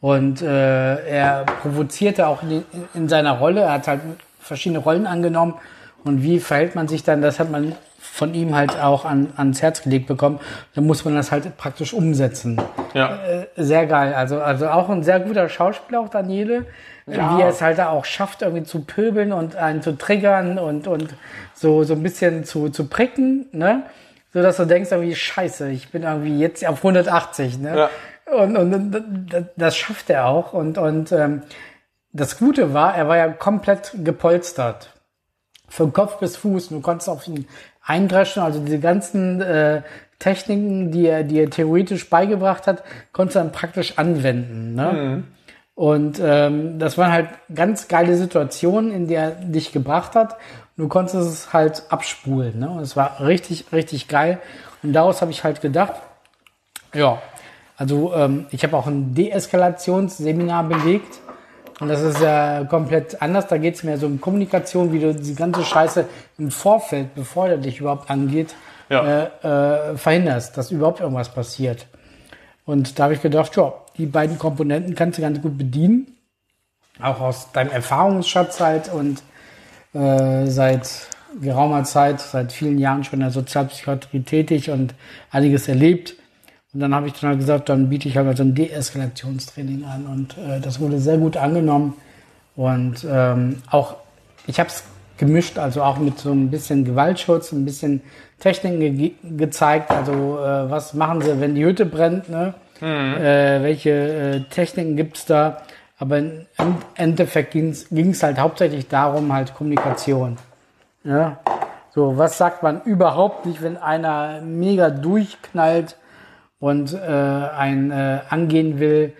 B: und äh, er provozierte auch in, in seiner Rolle. Er hat halt verschiedene Rollen angenommen. Und wie verhält man sich dann? Das hat man von ihm halt auch an, ans Herz gelegt bekommen. Dann muss man das halt praktisch umsetzen.
A: Ja.
B: Äh, sehr geil. Also, also auch ein sehr guter Schauspieler, auch Daniele.
A: Ja.
B: Wie er es halt auch schafft, irgendwie zu pöbeln und einen zu triggern und, und so, so ein bisschen zu, zu pricken, ne? So dass du denkst, irgendwie, scheiße, ich bin irgendwie jetzt auf 180, ne?
A: Ja.
B: Und, und das- schafft er auch. Und, und ähm, das Gute war, er war ja komplett gepolstert. Von Kopf bis Fuß. Du konntest auf ihn eindreschen. Also diese ganzen äh, Techniken, die er, die er theoretisch beigebracht hat, konntest du dann praktisch anwenden. Ne? Und ähm, das waren halt ganz geile Situationen, in der er dich gebracht hat. Du konntest es halt abspulen. Ne? Und es war richtig, richtig geil. Und daraus habe ich halt gedacht, ja, also ähm, ich habe auch ein Deeskalationsseminar belegt. Und das ist ja komplett anders. Da geht es mehr so um Kommunikation, wie du die ganze Scheiße im Vorfeld, bevor der dich überhaupt angeht,
A: Ja.
B: äh, äh, verhinderst, dass überhaupt irgendwas passiert. Und da habe ich gedacht, ja, die beiden Komponenten kannst du ganz gut bedienen. Auch aus deinem Erfahrungsschatz halt und äh, seit geraumer Zeit, seit vielen Jahren schon in der Sozialpsychiatrie tätig und einiges erlebt. Und dann habe ich dann halt gesagt, dann biete ich halt so ein Deeskalationstraining an und äh, das wurde sehr gut angenommen. Und ähm, auch, ich habe es gemischt, also auch mit so ein bisschen Gewaltschutz, ein bisschen Techniken ge gezeigt. Also äh, was machen sie, wenn die Hütte brennt, ne? Äh, welche äh, Techniken gibt's da? Aber im Endeffekt ging es halt hauptsächlich darum, halt Kommunikation. Ja. So, was sagt man überhaupt nicht, wenn einer mega durchknallt und äh, ein äh, angehen will?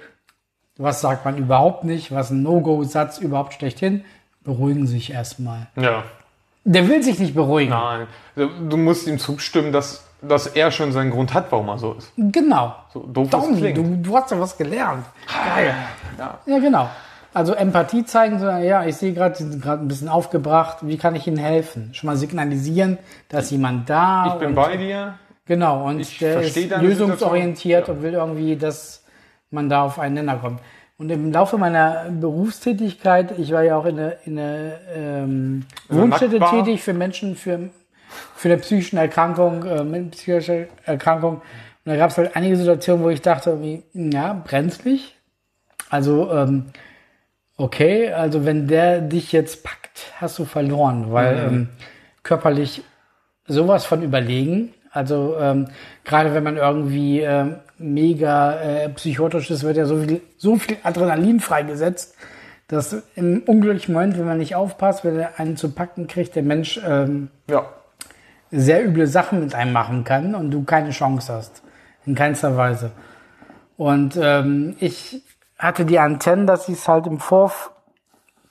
B: Was sagt man überhaupt nicht? Was ein No-Go-Satz überhaupt schlechthin? Beruhigen Sie sich erstmal.
A: Ja.
B: Der will sich nicht beruhigen.
A: Nein. Du musst ihm zustimmen, dass, dass er schon seinen Grund hat, warum er so ist.
B: Genau.
A: So doof
B: Domi,
A: klingt.
B: du, du hast ja was gelernt. Geil.
A: Ja.
B: Ja, genau. Also Empathie zeigen, ja, ich sehe gerade, Sie sind gerade ein bisschen aufgebracht. Wie kann ich Ihnen helfen? Schon mal signalisieren, da ist jemand da.
A: Ich bin bei dir.
B: Genau, und
A: Ich
B: der ist lösungsorientiert
A: Situation.
B: und will irgendwie, dass man da auf einen Nenner kommt. Und im Laufe meiner Berufstätigkeit, ich war ja auch in der, in der ähm,
A: Also
B: Wohnstätte tätig für Menschen für, für eine psychische Erkrankung, äh, mit psychischer Erkrankung. Und da gab es halt einige Situationen, wo ich dachte, irgendwie, ja, brenzlig. Also, ähm, okay, also wenn der dich jetzt packt, hast du verloren, weil ähm, körperlich sowas von überlegen. Also ähm, gerade wenn man irgendwie ähm, mega äh, psychotisch ist, wird ja so viel, so viel Adrenalin freigesetzt, dass im unglücklichen Moment, wenn man nicht aufpasst, wenn er einen zu packen kriegt, der Mensch ähm,
A: Ja.
B: Sehr üble Sachen mit einem machen kann und du keine Chance hast. In keinster Weise. Und ähm, ich hatte die Antennen, dass ich es halt im Vorf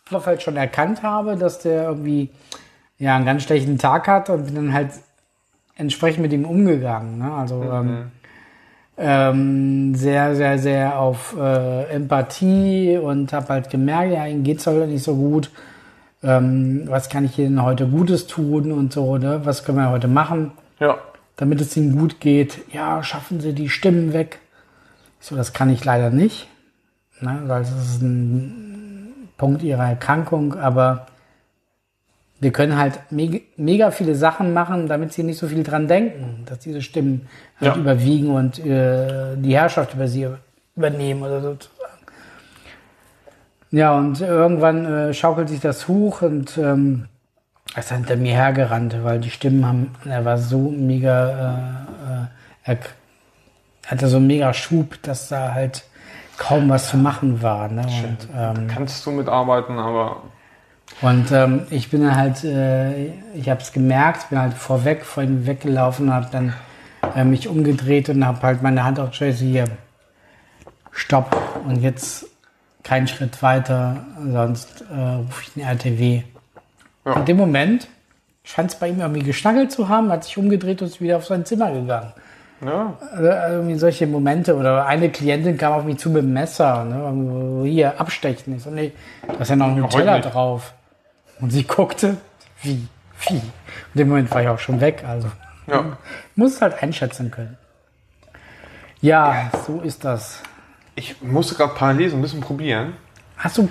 B: Vorfeld schon erkannt habe, dass der irgendwie ja einen ganz schlechten Tag hat und bin dann halt entsprechend mit ihm umgegangen. Ne? Also ähm, ähm, sehr, sehr, sehr auf äh, Empathie und habe halt gemerkt, ja, ihm geht's heute nicht so gut. Ähm, was kann ich Ihnen heute Gutes tun und so, ne? Was können wir heute machen,
A: Ja.
B: damit es Ihnen gut geht? Ja, schaffen Sie die Stimmen weg. Ich so, das kann ich leider nicht, ne? weil das ist ein Punkt Ihrer Erkrankung, aber wir können halt mega, mega viele Sachen machen, damit Sie nicht so viel dran denken, dass diese Stimmen halt
A: Ja.
B: überwiegen und äh, die Herrschaft über Sie übernehmen oder sozusagen. Ja, und irgendwann äh, schaukelt sich das hoch und ähm, er ist hinter mir hergerannt, weil die Stimmen haben, er war so mega, äh, äh, er hatte so einen mega Schub, dass da halt kaum was zu machen war. Ne? Und, ähm,
A: Kannst du mitarbeiten, aber
B: und ähm, ich bin dann halt, äh, ich habe es gemerkt, bin halt vorweg, vor ihm weggelaufen, habe dann äh, mich umgedreht und habe halt meine Hand auf Tracy hier, stopp und jetzt keinen Schritt weiter, sonst äh, rufe ich den RTW.
A: Ja.
B: In dem Moment scheint es bei ihm irgendwie geschnackelt zu haben, hat sich umgedreht und ist wieder auf sein Zimmer gegangen.
A: ja.
B: Also irgendwie solche Momente. Oder eine Klientin kam auf mich zu mit dem Messer. Ne? Hier, abstechen. Ich so, nee, da ist ja noch ein Teller drauf. Und sie guckte, wie, wie. In dem Moment war ich auch schon weg. Also
A: Ja.
B: muss es halt einschätzen können. Ja, so ist das.
A: Ich musste gerade parallel so ein bisschen probieren.
B: Hast du.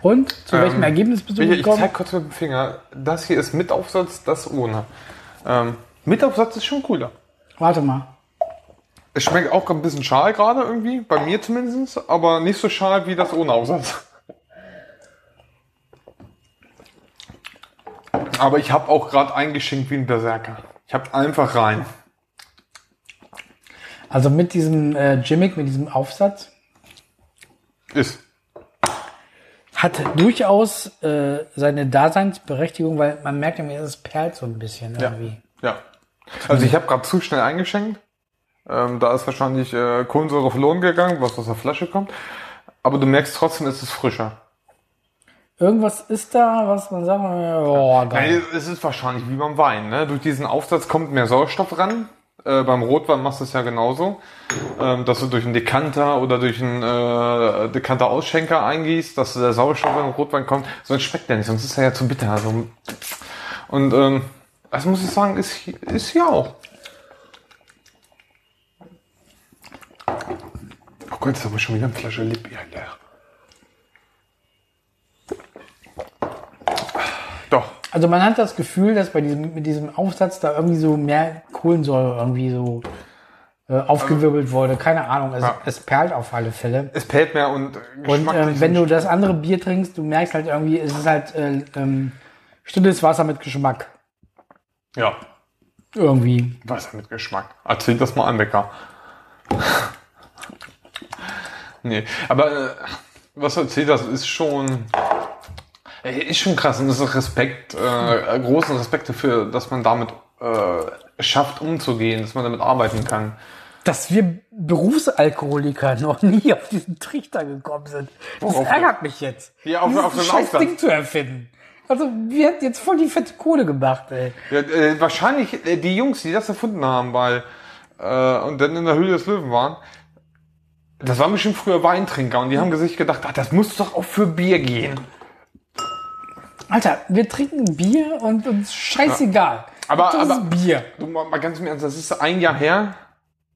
B: Und? Zu welchem
A: Ähm,
B: Ergebnis bist du
A: Ich, ich
B: gekommen?
A: zeig kurz mit dem Finger. Das hier ist mit Aufsatz, das ohne. Ähm, mit Aufsatz ist schon cooler.
B: Warte mal.
A: Es schmeckt auch ein bisschen schal gerade irgendwie, bei mir zumindest, aber nicht so schal wie das ohne Aufsatz. Aber ich habe auch gerade eingeschenkt wie ein Berserker. Ich habe einfach rein.
B: Also mit diesem äh, Gimmick, mit diesem Aufsatz,
A: Ist.
B: hat durchaus äh, seine Daseinsberechtigung, weil man merkt irgendwie, es perlt so ein bisschen irgendwie.
A: Ja. Also ich habe gerade zu schnell eingeschenkt. Ähm, da ist wahrscheinlich äh, Kohlensäure verloren gegangen, was aus der Flasche kommt. Aber du merkst trotzdem, es ist frischer.
B: Irgendwas ist da, was man sagt, oh, geil.
A: Nein, es ist wahrscheinlich wie beim Wein. Ne? Durch diesen Aufsatz kommt mehr Sauerstoff ran. Äh, beim Rotwein machst du es ja genauso. Ähm, dass du durch einen Dekanter oder durch einen äh, Dekanter-Ausschenker eingießt, dass der Sauerstoff in den Rotwein kommt. Sonst schmeckt der nicht, sonst ist er ja zu bitter. Also, und ähm, das muss ich sagen, ist, ist hier auch. Oh Gott, jetzt habe ich schon wieder eine Flasche Lippbier leer. Doch.
B: Also man hat das Gefühl, dass bei diesem, mit diesem Aufsatz da irgendwie so mehr Kohlensäure irgendwie so äh, aufgewirbelt wurde. Keine Ahnung, es,
A: Ja.
B: es perlt auf alle Fälle.
A: Es pellt mehr und
B: Und ähm, wenn du das andere Bier trinkst, du merkst halt irgendwie, es ist halt äh, ähm, stilles Wasser mit Geschmack.
A: Ja,
B: Irgendwie.
A: Wasser mit Geschmack. Erzähl das mal an, Becker. nee, aber äh, was erzählt hast, ist schon... Ist schon krass und das ist Respekt, äh, großen Respekt dafür, dass man damit äh, schafft umzugehen, dass man damit arbeiten kann.
B: Dass wir Berufsalkoholiker noch nie auf diesen Trichter gekommen sind. Das
A: Worauf
B: ärgert mich jetzt.
A: Ja, auf- auf den
B: scheiß. Ding zu erfinden. Also, wir hätten jetzt voll die fette Kohle gemacht, ey.
A: Ja, äh, wahrscheinlich äh, die Jungs, die das erfunden haben, weil äh, und dann in der Höhle des Löwen waren, das waren bestimmt früher Weintrinker und die haben sich gedacht, ach, das muss doch auch für Bier gehen.
B: Alter, wir trinken Bier und uns scheißegal.
A: Aber-
B: das
A: aber-
B: ist Bier.
A: Du, mal, ganz im Ernst, das ist ein Jahr her.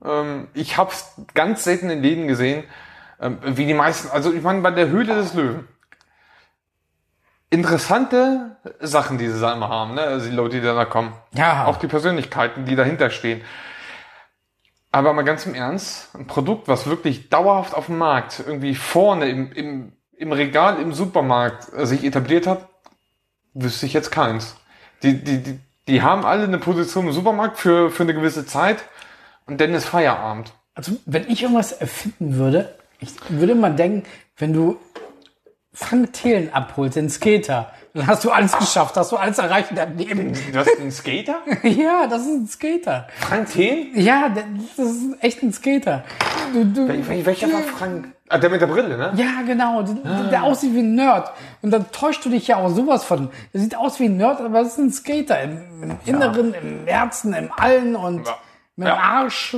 A: Ähm, ich hab's ganz selten in Läden gesehen, ähm, wie die meisten, also ich meine bei der Höhle des Löwen. Interessante Sachen, die sie da immer haben, ne? Also die Leute, die da kommen.
B: Ja.
A: Auch die Persönlichkeiten, die dahinter stehen. Aber mal ganz im Ernst, ein Produkt, was wirklich dauerhaft auf dem Markt, irgendwie vorne im, im, im Regal im Supermarkt äh, sich etabliert hat, wüsste ich jetzt keins. Die, die, die, die haben alle eine Position im Supermarkt für, für eine gewisse Zeit und dann ist Feierabend.
B: Also, wenn ich irgendwas erfinden würde, ich würde mal denken, wenn du Frank Thelen abholst, den Skater, dann hast du alles geschafft, hast du alles erreicht in deinem Leben.
A: Du hast einen Skater?
B: ja, das ist ein Skater.
A: Frank Thien?
B: Ja, das ist echt ein Skater. Du, du,
A: Wel- Welcher war Frank? Ah, der mit der Brille, ne?
B: ja, genau, der, der aussieht wie ein Nerd. Und dann täuscht du dich ja auch sowas von. Der sieht aus wie ein Nerd, aber es ist ein Skater. Im, im Inneren, im Herzen, im Allen und
A: Ja.
B: mit dem
A: Ja.
B: Arsch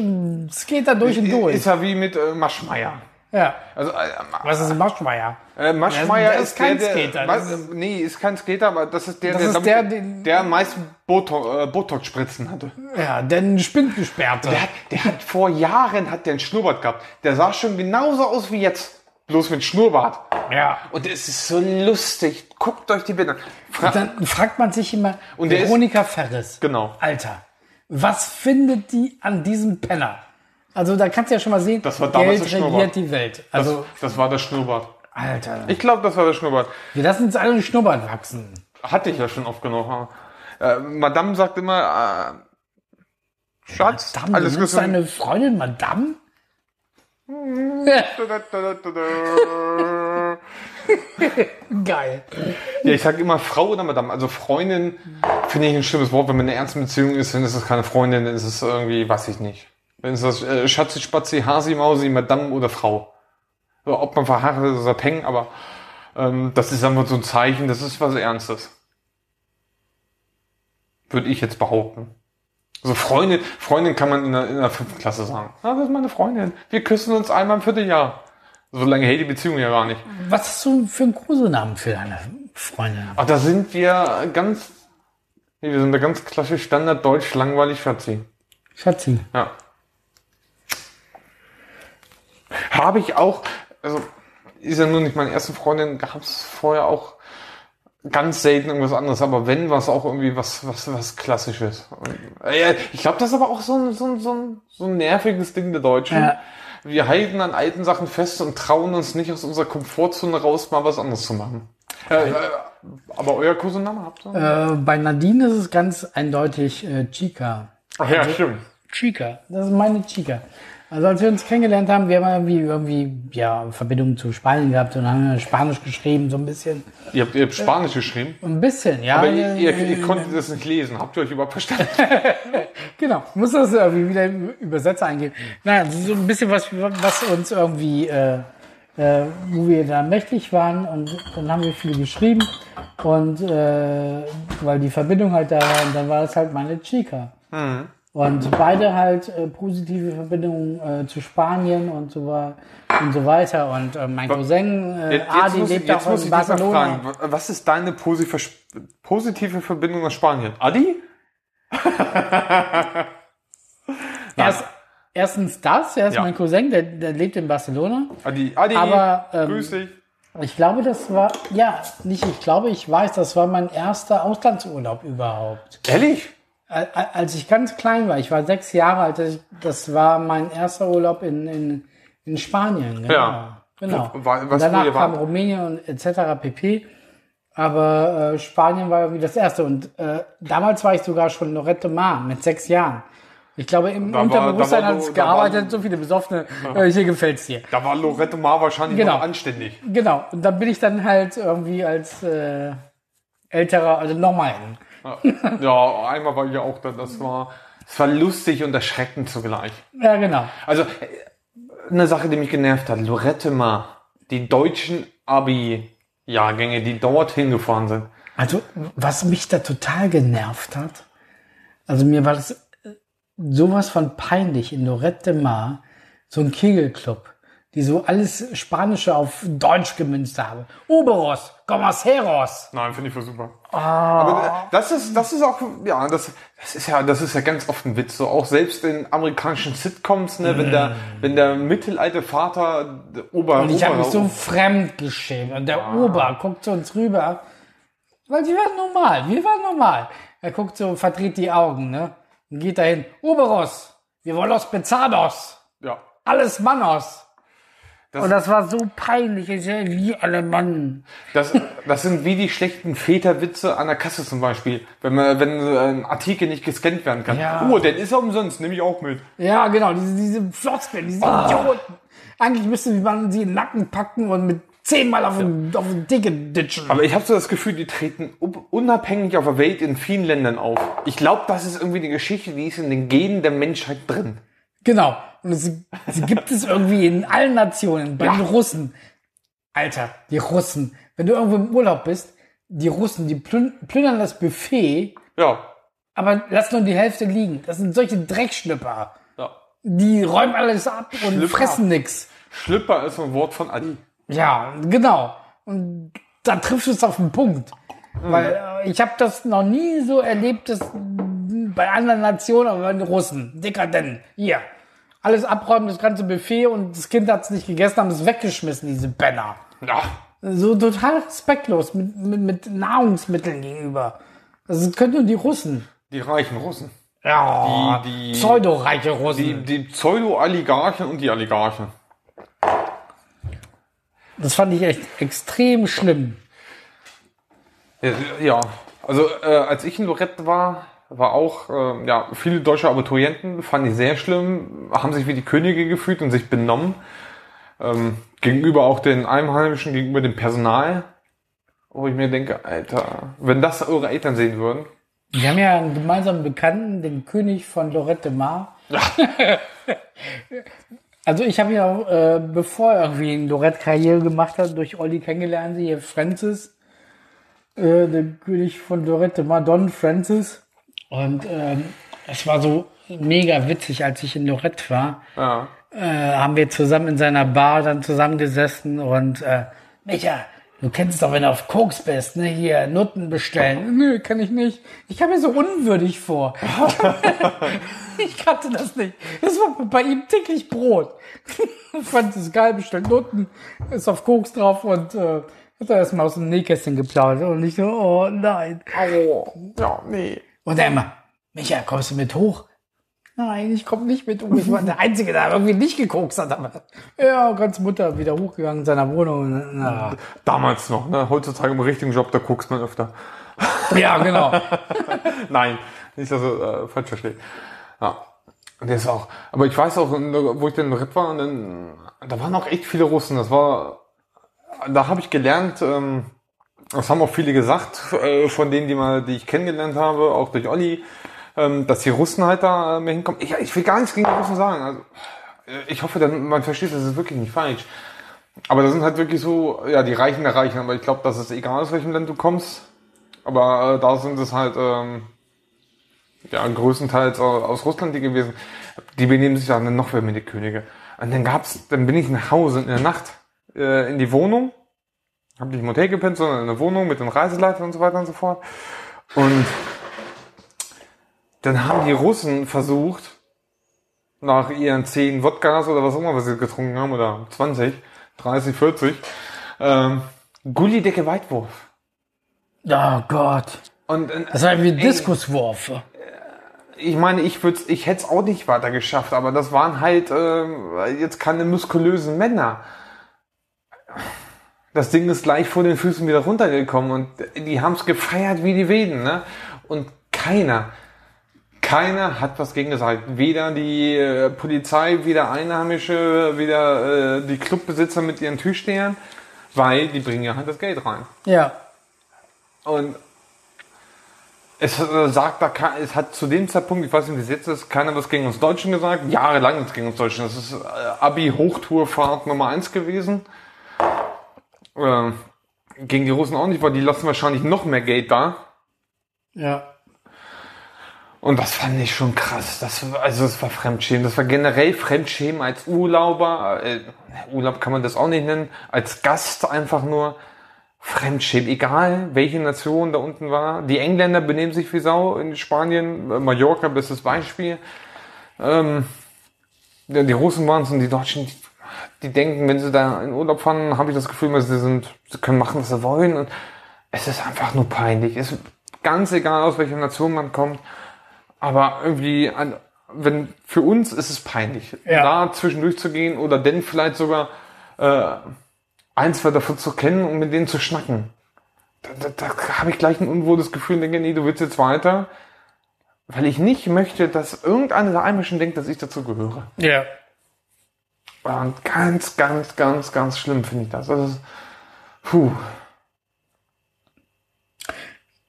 B: Skater durch und durch.
A: Ist er wie mit äh, Maschmeyer.
B: Ja.
A: Also, äh,
B: Was ist ein Maschmeier?
A: Äh, Maschmeyer
B: Der
A: ist,
B: ist kein
A: der, der,
B: Skater,
A: Was,
B: das
A: nee, ist kein Skater, aber das ist der,
B: Das
A: der,
B: ist der, den-
A: der am meisten Botox, äh, Botox-Spritzen hatte.
B: Ja, denn Spindgesperrte.
A: Der hat, der hat vor Jahren hat der einen Schnurrbart gehabt. Der sah schon genauso aus wie jetzt. Bloß mit Schnurrbart.
B: Ja.
A: Und es ist so lustig. Guckt euch die Bilder. Fra
B: Dann fragt man sich immer,
A: Und der ist-
B: Veronika Ferris.
A: Genau.
B: Alter, was findet die an diesem Penner? Also da kannst du ja schon mal sehen,
A: Das war damals
B: Geld
A: das
B: regiert die Welt.
A: das,
B: Also,
A: das war der Schnurrbart.
B: Alter,
A: Ich glaube, das war der Schnurrbart.
B: wir lassen uns alle einen Schnurrbart wachsen.
A: Hatte ich ja schon oft genug. Äh, Madame sagt immer, äh, Schatz,
B: Madame,
A: alles
B: du deine Freundin Madame? Geil.
A: Ja, ich sage immer Frau oder Madame. Also Freundin finde ich ein schlimmes Wort. Wenn man in einer ernsten Beziehung ist, dann ist es keine Freundin, dann ist es irgendwie, weiß ich nicht. Dann ist das äh, Schatzi, Spatzi, Hasi, Mausi, Madame oder Frau. So, ob man verheiratet ist oder Peng, aber ähm, das ist einfach so ein Zeichen, das ist was Ernstes. Würde ich jetzt behaupten. Also Freundin, Freundin kann man in der, in der fünften Klasse sagen. Ah, das ist meine Freundin. Wir küssen uns einmal im Vierteljahr. So lange hält die Beziehung ja gar nicht.
B: Was hast du für einen Kosenamen für deine Freundin?
A: Ach, da sind wir ganz, nee, wir sind da ganz klassisch Standard Deutsch langweilig Schatzi.
B: Schatzi.
A: Ja. Habe ich auch, also ist ja nur nicht meine erste Freundin, gab es vorher auch ganz selten irgendwas anderes, aber wenn, was auch irgendwie was, was, was Klassisches. Und, äh, ich glaube, das ist aber auch so ein, so ein, so ein, so ein nerviges Ding der Deutschen.
B: Ja.
A: Wir halten an alten Sachen fest und trauen uns nicht aus unserer Komfortzone raus, mal was anderes zu machen. Äh, äh, aber euer Kosename habt ihr?
B: Äh, bei Nadine ist es ganz eindeutig Chica.
A: Ach ja, stimmt.
B: Chica. Das ist meine Chica. Also als wir uns kennengelernt haben, wir haben irgendwie, irgendwie ja, Verbindung zu Spanien gehabt und haben Spanisch geschrieben, so ein bisschen.
A: Ihr habt, ihr habt Spanisch geschrieben,
B: Ein bisschen, ja.
A: aber ihr, ihr,
B: äh,
A: ihr konntet das nicht lesen. Habt ihr euch überhaupt verstanden?
B: Genau, muss das irgendwie wieder im Übersetzer eingeben. Naja, so ein bisschen was, was uns irgendwie, äh, äh, wo wir da mächtig waren und dann haben wir viel geschrieben und äh, weil die Verbindung halt da war und dann war das halt meine Chica. Und beide halt äh, positive Verbindungen äh, zu Spanien und so, und so weiter. Und äh, mein Cousin äh,
A: Jetzt,
B: Adi
A: muss,
B: lebt
A: jetzt
B: auch
A: muss
B: in
A: ich
B: Barcelona.
A: fragen, wa- was ist deine positive, positive Verbindung nach Spanien? Adi?
B: Erst, erstens das, er ist
A: Ja.
B: mein Cousin, der, der lebt in Barcelona.
A: Adi, Adi,
B: Aber, ähm,
A: grüß dich.
B: Ich glaube, das war, ja, nicht ich glaube, ich weiß, das war mein erster Auslandsurlaub überhaupt.
A: Ehrlich?
B: Al- al- Als ich ganz klein war, ich war sechs Jahre alt, das- war mein erster Urlaub in, in, in Spanien. Genau.
A: Ja.
B: Genau.
A: Wo- wa- was,
B: danach kam
A: wart?
B: Rumänien und etc. pp. Aber äh, Spanien war irgendwie das erste. Und äh, damals war ich sogar schon Lorette Mar mit sechs Jahren. Ich glaube, im
A: Da war-
B: Unterbewusstsein
A: da war
B: hat es
A: da war-
B: gearbeitet, so viele Besoffene, äh, hier gefällt's dir.
A: Da war Lorette Mar wahrscheinlich
B: Genau.
A: noch anständig.
B: Genau, und dann bin ich dann halt irgendwie als äh, älterer, also nochmal hin.
A: Ja, einmal war ich ja auch da. Das war, es war lustig und erschreckend zugleich.
B: Ja, genau.
A: Also, eine Sache, die mich genervt hat. Lorette Mar. Die deutschen Abi-Jahrgänge, die dort hingefahren sind.
B: Also, was mich da total genervt hat, also mir war das äh, sowas von peinlich in Lorette Mar, so ein Kegelclub, die so alles Spanische auf Deutsch gemünzt haben. Oberos, Comaseros.
A: Nein, finde ich voll super.
B: Ah.
A: Aber das ist, das ist auch, ja, das, das ist ja, das ist ja ganz oft ein Witz. So auch selbst in amerikanischen Sitcoms, ne, wenn der, wenn der mittelalte Vater der Ober,
B: Und ich habe mich so fremd geschämt. Und der Ober guckt zu uns rüber, weil wir waren normal, wir waren normal. Er guckt so, verdreht die Augen, ne? Und geht dahin, Oberos, wir wollen los Pezados.
A: ja,
B: Alles Mannos.
A: Das-
B: und das war so peinlich. Ich wie alle Mann.
A: das, das sind wie die schlechten Väterwitze an der Kasse zum Beispiel. Wenn man, wenn ein Artikel nicht gescannt werden kann.
B: Ja.
A: Oh, den ist er umsonst, nehme ich auch mit.
B: Ja, genau, diese, diese Floskeln, diese Idioten. Eigentlich müsste man sie in den Nacken packen und mit zehnmal auf den, auf den Dicke ditchen.
A: Aber ich habe so das Gefühl, die treten un- unabhängig auf der Welt in vielen Ländern auf. Ich glaube, das ist irgendwie eine Geschichte, die ist in den Genen der Menschheit drin.
B: Genau. Und es, es gibt es irgendwie in allen Nationen. Bei
A: Ja.
B: den Russen. Alter, die Russen. Wenn du irgendwo im Urlaub bist, die Russen, die plün plündern das Buffet,
A: Ja,
B: aber lassen nur die Hälfte liegen. Das sind solche Dreckschnipper.
A: ja.
B: Die räumen alles ab und
A: Schlüpper.
B: fressen nix.
A: Schlüpper ist ein Wort von Adi.
B: Ja, genau. Und da triffst du es auf den Punkt. Weil äh, ich habe das noch nie so erlebt, dass bei anderen Nationen, aber bei den Russen, dekadent. Hier. Alles abräumen, das ganze Buffet und das Kind hat es nicht gegessen, haben es weggeschmissen, diese Penner.
A: Ja,
B: So total respektlos mit, mit, mit Nahrungsmitteln gegenüber. Das können nur die Russen.
A: die reichen Russen.
B: Ja,
A: Die- die-
B: pseudoreiche
A: Die,
B: Russen.
A: die Pseudo-Oligarchen und die Oligarchen.
B: Das fand ich echt extrem schlimm.
A: Ja, Ja, also äh, als ich in Lorette war, war auch, äh, ja, viele deutsche Abiturienten, fand ich sehr schlimm, haben sich wie die Könige gefühlt und sich benommen. Ähm, gegenüber auch den Einheimischen, gegenüber dem Personal. Wo ich mir denke, Alter, wenn das eure Eltern sehen würden.
B: Wir haben ja einen gemeinsamen Bekannten, den König von Lorette Mar. also ich habe ja, auch, äh, bevor er irgendwie in Lorette Karriere gemacht hat, durch Olli kennengelernt, hier Francis, äh, der König von Lorette Mar, Don Francis. Und ähm, es war so mega witzig, als ich in Lorette war
A: Ja.
B: äh, haben wir zusammen in seiner Bar dann zusammengesessen und äh, Micha, du kennst es doch, wenn du auf Koks bist, ne, hier Nutten bestellen. Nö, kann ich nicht. Ich kam mir so unwürdig vor. ich kannte das nicht. Das war bei ihm täglich Brot. Ich fand es geil, bestellt Nutten, ist auf Koks drauf und äh, Hat er erstmal aus dem Nähkästchen geplaudert und ich so, oh nein.
A: Oh, ja, nee.
B: Und er immer, Micha, kommst du mit hoch? Nein, ich komme nicht mit hoch. Ich war der Einzige, der irgendwie nicht gekokst hat. Aber ja, ganz Mutter wieder hochgegangen in seiner Wohnung. Na.
A: Damals noch, ne? Heutzutage im richtigen Job, da guckst man öfter.
B: Ja, genau.
A: Nein, nicht, dass du äh, falsch versteht. Ja. Und der ist auch, aber ich weiß auch, wo ich dann in Ritt war, und dann, da waren auch echt viele Russen. Das war, da habe ich gelernt, ähm, das haben auch viele gesagt, äh, von denen, die mal, die ich kennengelernt habe, auch durch Olli, ähm, dass die Russen halt da äh, mehr hinkommen. Ich, ich will gar nichts gegen die Russen sagen. Also, äh, ich hoffe, dann, man versteht, das ist wirklich nicht falsch. Aber das sind halt wirklich so, ja, die Reichen der Reichen. Aber ich glaube, dass es egal aus welchem Land du kommst. Aber äh, da sind es halt, ähm, ja, größtenteils aus Russland die gewesen. Die benehmen sich dann noch mehr mit die Könige. Und dann gab's, dann bin ich nach Hause in der Nacht äh, in die Wohnung, habe nicht im Hotel gepennt, sondern in der Wohnung mit den Reiseleitern und so weiter und so fort. Und dann haben die Russen versucht, nach ihren 10 Wodkas oder was auch immer, was sie getrunken haben, oder 20, 30, 40, ähm, Gullidecke Weitwurf.
B: Oh Gott.
A: Und, äh,
B: Das war wie Diskuswurf.
A: ich meine, ich würde, ich hätte es auch nicht weiter geschafft, aber das waren halt äh, jetzt keine muskulösen Männer. Das Ding ist gleich vor den Füßen wieder runtergekommen und die haben es gefeiert wie die Weden, ne? Und keiner, keiner hat was gegen gesagt. Weder die äh, Polizei, weder Einheimische, weder äh, die Clubbesitzer mit ihren Türstehern, weil die bringen ja halt das Geld rein.
B: Ja.
A: Und es äh, sagt da, es hat zu dem Zeitpunkt, ich weiß nicht, wie es jetzt ist, keiner was gegen uns Deutschen gesagt. Jahrelang nichts gegen uns Deutschen. Das ist äh, Abi-Hochtourfahrt Nummer eins gewesen. Äh, gegen die Russen auch nicht, weil die lassen wahrscheinlich noch mehr Geld da.
B: Ja.
A: Und das fand ich schon krass. Das, also das war Fremdschämen. Das war generell Fremdschämen als Urlauber. Äh, Urlaub kann man das auch nicht nennen. Als Gast einfach nur Fremdschämen. Egal, welche Nation da unten war. Die Engländer benehmen sich wie Sau in Spanien. Äh, Mallorca, bestes Beispiel. Ähm, die Russen waren es und die Deutschen, die, die denken, wenn sie da in Urlaub fahren, habe ich das Gefühl, sie sind, sie können machen, was sie wollen. Und es ist einfach nur peinlich. Es ist ganz egal, aus welcher Nation man kommt. Aber irgendwie, wenn für uns ist es peinlich,
B: Ja.
A: da zwischendurch zu gehen oder denn vielleicht sogar äh, ein, zwei davon zu kennen und mit denen zu schnacken. Da, da, da habe ich gleich ein unwohles Gefühl und denke, nee, du willst jetzt weiter, weil ich nicht möchte, dass irgendeiner der Einmischen denkt, dass ich dazu gehöre.
B: Ja.
A: Und ganz, ganz, ganz, ganz schlimm finde ich das. das ist, puh.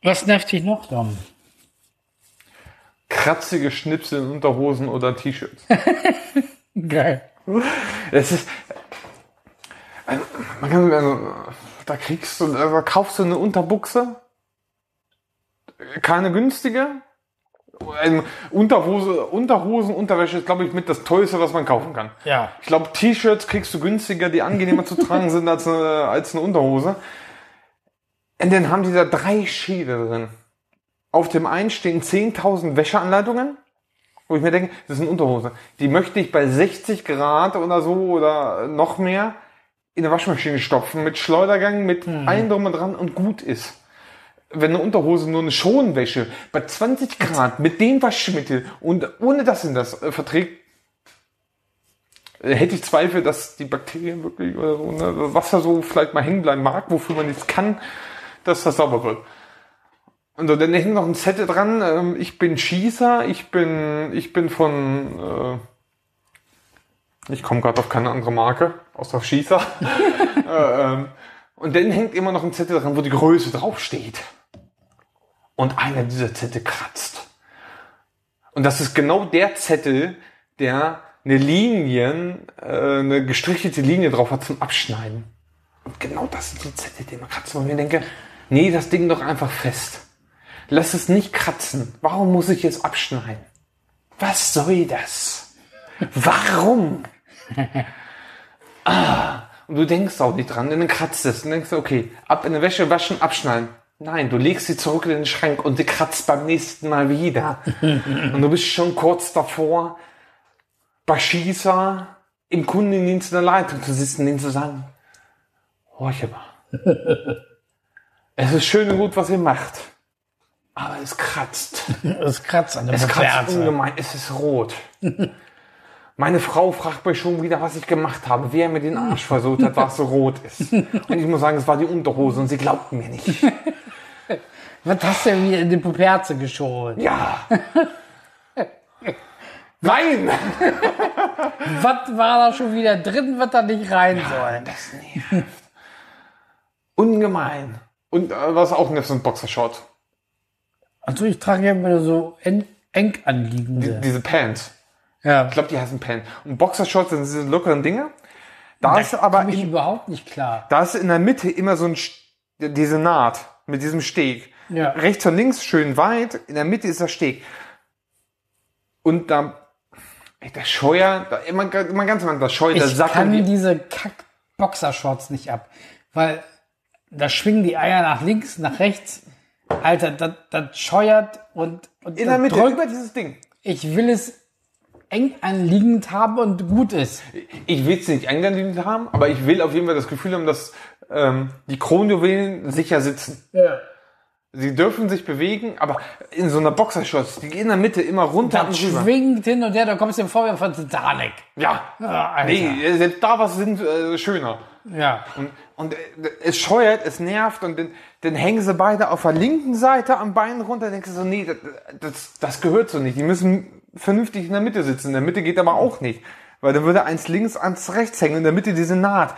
B: Was nervt dich noch, Dom?
A: kratzige Schnipsel in Unterhosen oder T-Shirts.
B: Geil.
A: Es ist, also, man kann, also, da kriegst du, da kaufst du eine Unterbuchse, keine günstige. Ähm, Unterhose, Unterhosen, Unterwäsche ist, glaube ich, mit das teuerste, was man kaufen kann.
B: Ja.
A: Ich glaube, T-Shirts kriegst du günstiger, die angenehmer zu tragen sind als eine, als eine Unterhose. Und dann haben die da drei Schäde drin. Auf dem einen stehen 10.000 Wäscheanleitungen, wo ich mir denke, das ist eine Unterhose. Die möchte ich bei 60 Grad oder so oder noch mehr in eine Waschmaschine stopfen, mit Schleudergang, mit allem drum und dran und gut ist. Wenn eine Unterhose nur eine Schonwäsche bei 20 Grad mit dem Waschmittel und ohne das in das äh, verträgt, äh, hätte ich Zweifel, dass die Bakterien wirklich oder so, ne, was da so vielleicht mal hängen bleiben mag, wofür man nichts kann, dass das sauber wird. Und so, dann hängt noch ein Zettel dran, ähm, ich bin Schießer, ich bin, ich bin von, äh, ich komme gerade auf keine andere Marke, außer Schießer. äh, ähm, und dann hängt immer noch ein Zettel dran, wo die Größe draufsteht. Und einer dieser Zettel kratzt. Und das ist genau der Zettel, der eine Linie, äh, eine gestrichelte Linie drauf hat zum Abschneiden. Und genau das sind die Zettel, die man kratzt. Und ich denke, nee, das Ding doch einfach fest. Lass es nicht kratzen. Warum muss ich es abschneiden? Was soll das? Warum? ah, und du denkst auch nicht dran, dann kratzt es. Und denkst okay, ab in die Wäsche waschen, abschneiden. Nein, du legst sie zurück in den Schrank und sie kratzt beim nächsten Mal wieder. und du bist schon kurz davor, bei Schießer im Kundendienst in der Leitung zu sitzen, denen zu sagen, horche mal, es ist schön und gut, was ihr macht. Aber es kratzt.
B: Es kratzt an der
A: Es kratzt ungemein. Es ist rot. Meine Frau fragt mich schon wieder, was ich gemacht habe. Wer mir den Arsch versucht hat, was so rot ist. Und ich muss sagen, es war die Unterhose und sie glaubten mir nicht.
B: Was hast du denn wieder in die Puperze geschoben?
A: Ja. Nein!
B: Was war da schon wieder drin, was da nicht rein soll?
A: Das nervt. Ungemein. Und äh, was auch nervt, sind Boxershorts.
B: Also ich trage ja immer so eng, eng anliegende.
A: Diese Pants.
B: ja.
A: Ich glaube, die heißen Pants. Und Boxershorts sind diese lockeren Dinger. Da ist aber
B: ich
A: in,
B: überhaupt nicht klar.
A: da ist in der Mitte immer so ein, diese Naht mit diesem Steg.
B: Ja.
A: Rechts und links schön weit, in der Mitte ist der Steg. Und da, ey, der Scheuer, da, immer, immer ganz am das Scheuer, der
B: Ich
A: Sack
B: kann
A: und die,
B: diese Kack-Boxershorts nicht ab, weil da schwingen die Eier nach links, nach rechts. Alter, das, das scheuert und, und
A: in der Mitte,
B: drückt.
A: über dieses Ding.
B: Ich will es eng anliegend haben und gut ist.
A: Ich will es nicht eingeladen haben, aber ich will auf jeden Fall das Gefühl haben, dass ähm, die Kronjuwelen sicher sitzen.
B: Ja.
A: Sie dürfen sich bewegen, aber in so einer Boxershorts, die gehen in der Mitte immer runter
B: Das
A: und rüber.
B: schwingt hin und her, da kommst du dir vor wie von Titanic.
A: Ja.
B: Alter.
A: Nee, selbst da was sind äh, schöner.
B: Ja.
A: Und, und äh, es scheuert, es nervt und dann, dann hängen sie beide auf der linken Seite am Bein runter. Denkst du so, nee, das, das, das gehört so nicht. Die müssen vernünftig in der Mitte sitzen. In der Mitte geht aber auch nicht. Weil dann würde eins links, eins rechts hängen. In der Mitte diese Naht.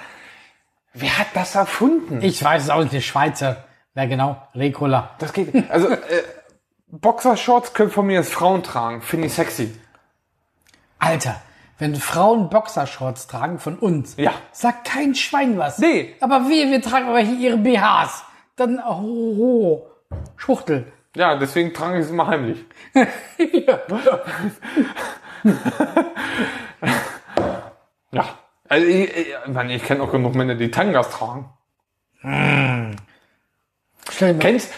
A: Wer hat das erfunden?
B: Ich weiß es auch nicht, die Schweizer. Wer genau? Ricola.
A: Das geht. Also, äh, Boxershorts können von mir als Frauen tragen. Finde ich sexy.
B: Alter, wenn Frauen Boxershorts tragen von uns,
A: Ja.
B: sagt kein Schwein was.
A: Nee.
B: Aber wir, wir tragen aber hier ihre BHs. Dann, oh, oh, Schwuchtel.
A: Ja, deswegen trage ich es immer heimlich.
B: ja.
A: Ja. Also, ich, ich, ich, ich kenne auch genug Männer, die Tangas tragen.
B: Stell
A: Kennst?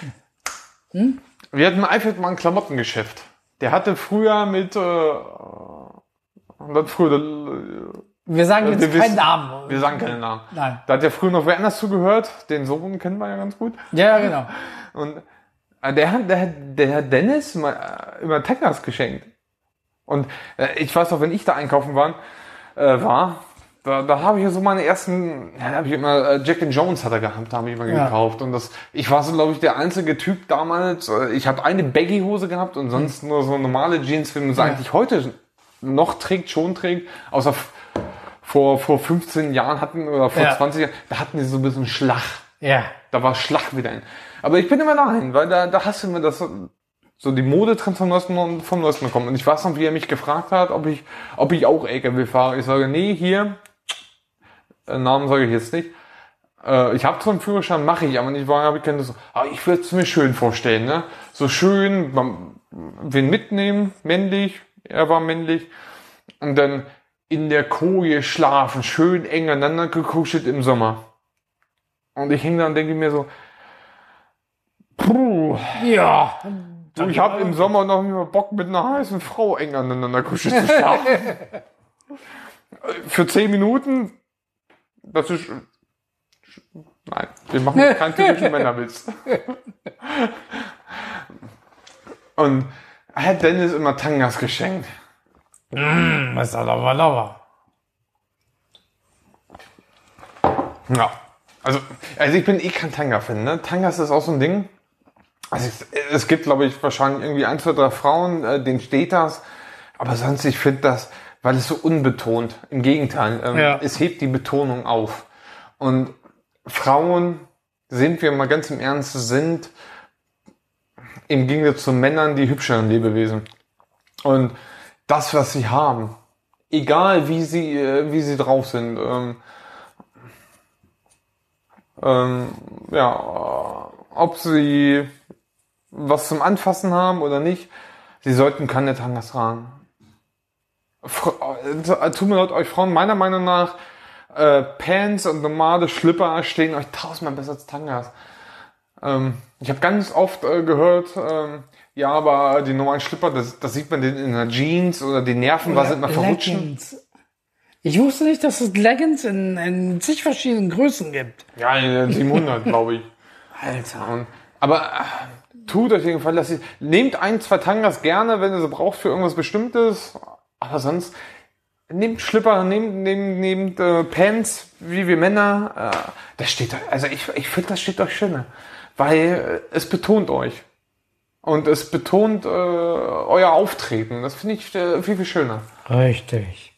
A: Wir hatten im Eifeld mal ein Klamottengeschäft. Der hatte früher mit, äh, früher, äh,
B: wir sagen jetzt
A: wir
B: keinen Namen.
A: wir sagen keinen Namen.
B: Nein.
A: Da hat ja früher noch wer anders zugehört. Den Sohn kennen wir ja ganz gut.
B: Ja, genau.
A: Und äh, der hat, der, hat- der hat Dennis mal, äh, immer Tangas geschenkt. Und äh, ich weiß auch, wenn ich da einkaufen war, äh, war, da, da habe ich ja so meine ersten, ja, habe ich immer, äh, Jack and Jones hat er gehabt, da habe ich immer
B: Ja.
A: gekauft. Und das, ich war so, glaube ich, der einzige Typ damals, äh, ich habe eine Baggy-Hose gehabt und sonst nur so normale Jeans, wie man es
B: Ja.
A: eigentlich heute noch trägt, schon trägt, außer vor, vor 15 Jahren hatten, oder vor
B: Ja.
A: 20 Jahren, da hatten die so ein bisschen Schlag.
B: Ja.
A: Da war Schlag wieder ein. Aber ich bin immer dahin, weil da, da hast du mir das so die Modetrends vom Neuesten vom Neuesten bekommen. Und ich weiß noch, wie er mich gefragt hat, ob ich, ob ich auch LKW fahre. Ich sage, nee, hier, Namen sage ich jetzt nicht. Äh, ich habe zwar einen Führerschein, mache ich, aber nicht, weil habe ich keine so. Aber ich würde es mir schön vorstellen, ne? So schön, man, wen mitnehmen, männlich, er war männlich. Und dann in der Koje schlafen, schön eng aneinander gekuschelt im Sommer. Und ich hänge da und denke mir so, puh,
B: Ja.
A: du, ich habe im Sommer noch immer Bock mit einer heißen Frau eng aneinander kuschelt zu schlafen. Für zehn Minuten, das ist, nein, wir machen keinen typischen Männerwitz. Und er hat Dennis immer Tangas geschenkt.
B: Was ist das aber lauer?
A: Ja. Also, also ich bin eh kein Tanga-Fan, ne? Tangas ist auch so ein Ding. Also es, es gibt, glaube ich, wahrscheinlich irgendwie ein, zwei, drei Frauen, äh, denen steht das. Aber sonst, ich finde das, weil es so unbetont. Im Gegenteil, ähm,
B: Ja.
A: es hebt die Betonung auf. Und Frauen, sind wir mal ganz im Ernst, sind im Gegensatz zu Männern die hübscheren Lebewesen. Und das, was sie haben, egal wie sie, äh, wie sie drauf sind, ähm, ähm, ja, äh, ob sie was zum Anfassen haben oder nicht, sie sollten keine Tangas tragen. Äh, Tut mir leid, euch Frauen, meiner Meinung nach, äh, Pants und normale Schlipper stehen euch tausendmal besser als Tangas. Ähm, ich habe ganz oft äh, gehört, ähm, ja, aber die normalen Schlipper, das, das sieht man den in der Jeans oder die Nerven, was sind mal verrutschen.
B: Ich wusste nicht, dass es Leggings in, in zig verschiedenen Größen gibt.
A: Ja, in den 700, glaube ich.
B: Alter.
A: Und, aber äh, tut euch den Gefallen, dass ihr, nehmt ein, zwei Tangas gerne, wenn ihr sie braucht für irgendwas Bestimmtes. Aber sonst nehmt Schlipper, nehmt, nehmt, nehmt äh, Pants, wie wir Männer. Äh, das steht euch, also ich, ich finde, das steht euch schöner. Weil äh, es betont euch. Und es betont äh, euer Auftreten. Das finde ich äh, viel, viel schöner.
B: Richtig.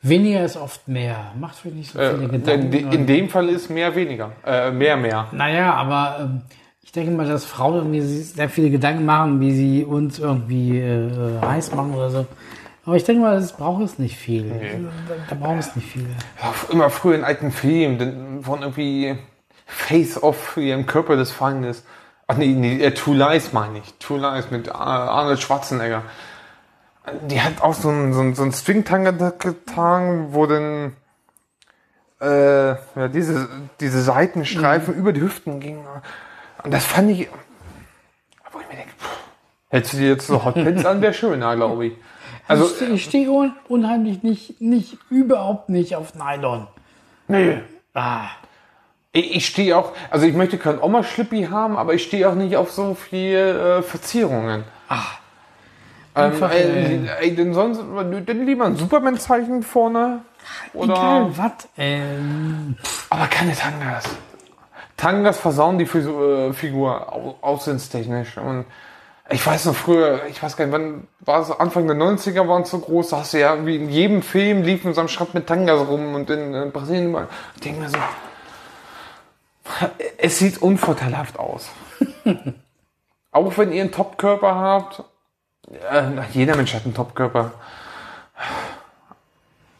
B: Weniger ist oft mehr. Macht euch nicht so
A: Äh,
B: viele
A: in,
B: Gedanken.
A: in
B: und-
A: dem Fall ist mehr weniger. Äh, mehr, mehr.
B: Naja, aber ähm, ich denke mal, dass Frauen irgendwie sehr viele Gedanken machen, wie sie uns irgendwie äh, heiß machen oder so. Aber ich denke mal, das braucht es nicht viel. Da, da braucht es nicht viel.
A: Ja, immer früher in alten Filmen, von irgendwie Face-Off, ihrem Körper des Feindes. Ach nee, nee, äh, True Lies meine ich. True Lies mit Arnold Schwarzenegger. Die hat auch so einen, so einen, so einen Stringtanger getragen, wo dann äh, ja, diese, diese Seitenstreifen über die Hüften gingen. Und das fand ich, wo ich mir denke, pff, hättest du dir jetzt so Hotpants an, wäre schöner, glaube ich. Also,
B: ich stehe steh un unheimlich nicht, nicht, überhaupt nicht auf Nylon.
A: nee.
B: Ah,
A: Ich, ich stehe auch, also ich möchte kein Oma-Schlippi haben, aber ich stehe auch nicht auf so viel äh, Verzierungen. Ähm,
B: Einfach,
A: äh, ey, denn sonst, denn lieber ein Superman-Zeichen vorne. Oder,
B: egal was. Ähm,
A: aber keine Tangas. Tangas versauen die äh, Figur au- aussehenstechnisch. Und ich weiß noch früher, ich weiß gar nicht, wann war es, Anfang der 90er waren es so groß, da hast du ja, wie in jedem Film liefen so am Strand mit Tangas rum und in, äh, Brasilien überall. Ich denke mir so, es sieht unvorteilhaft aus. Auch wenn ihr einen Topkörper habt, äh, jeder Mensch hat einen Topkörper.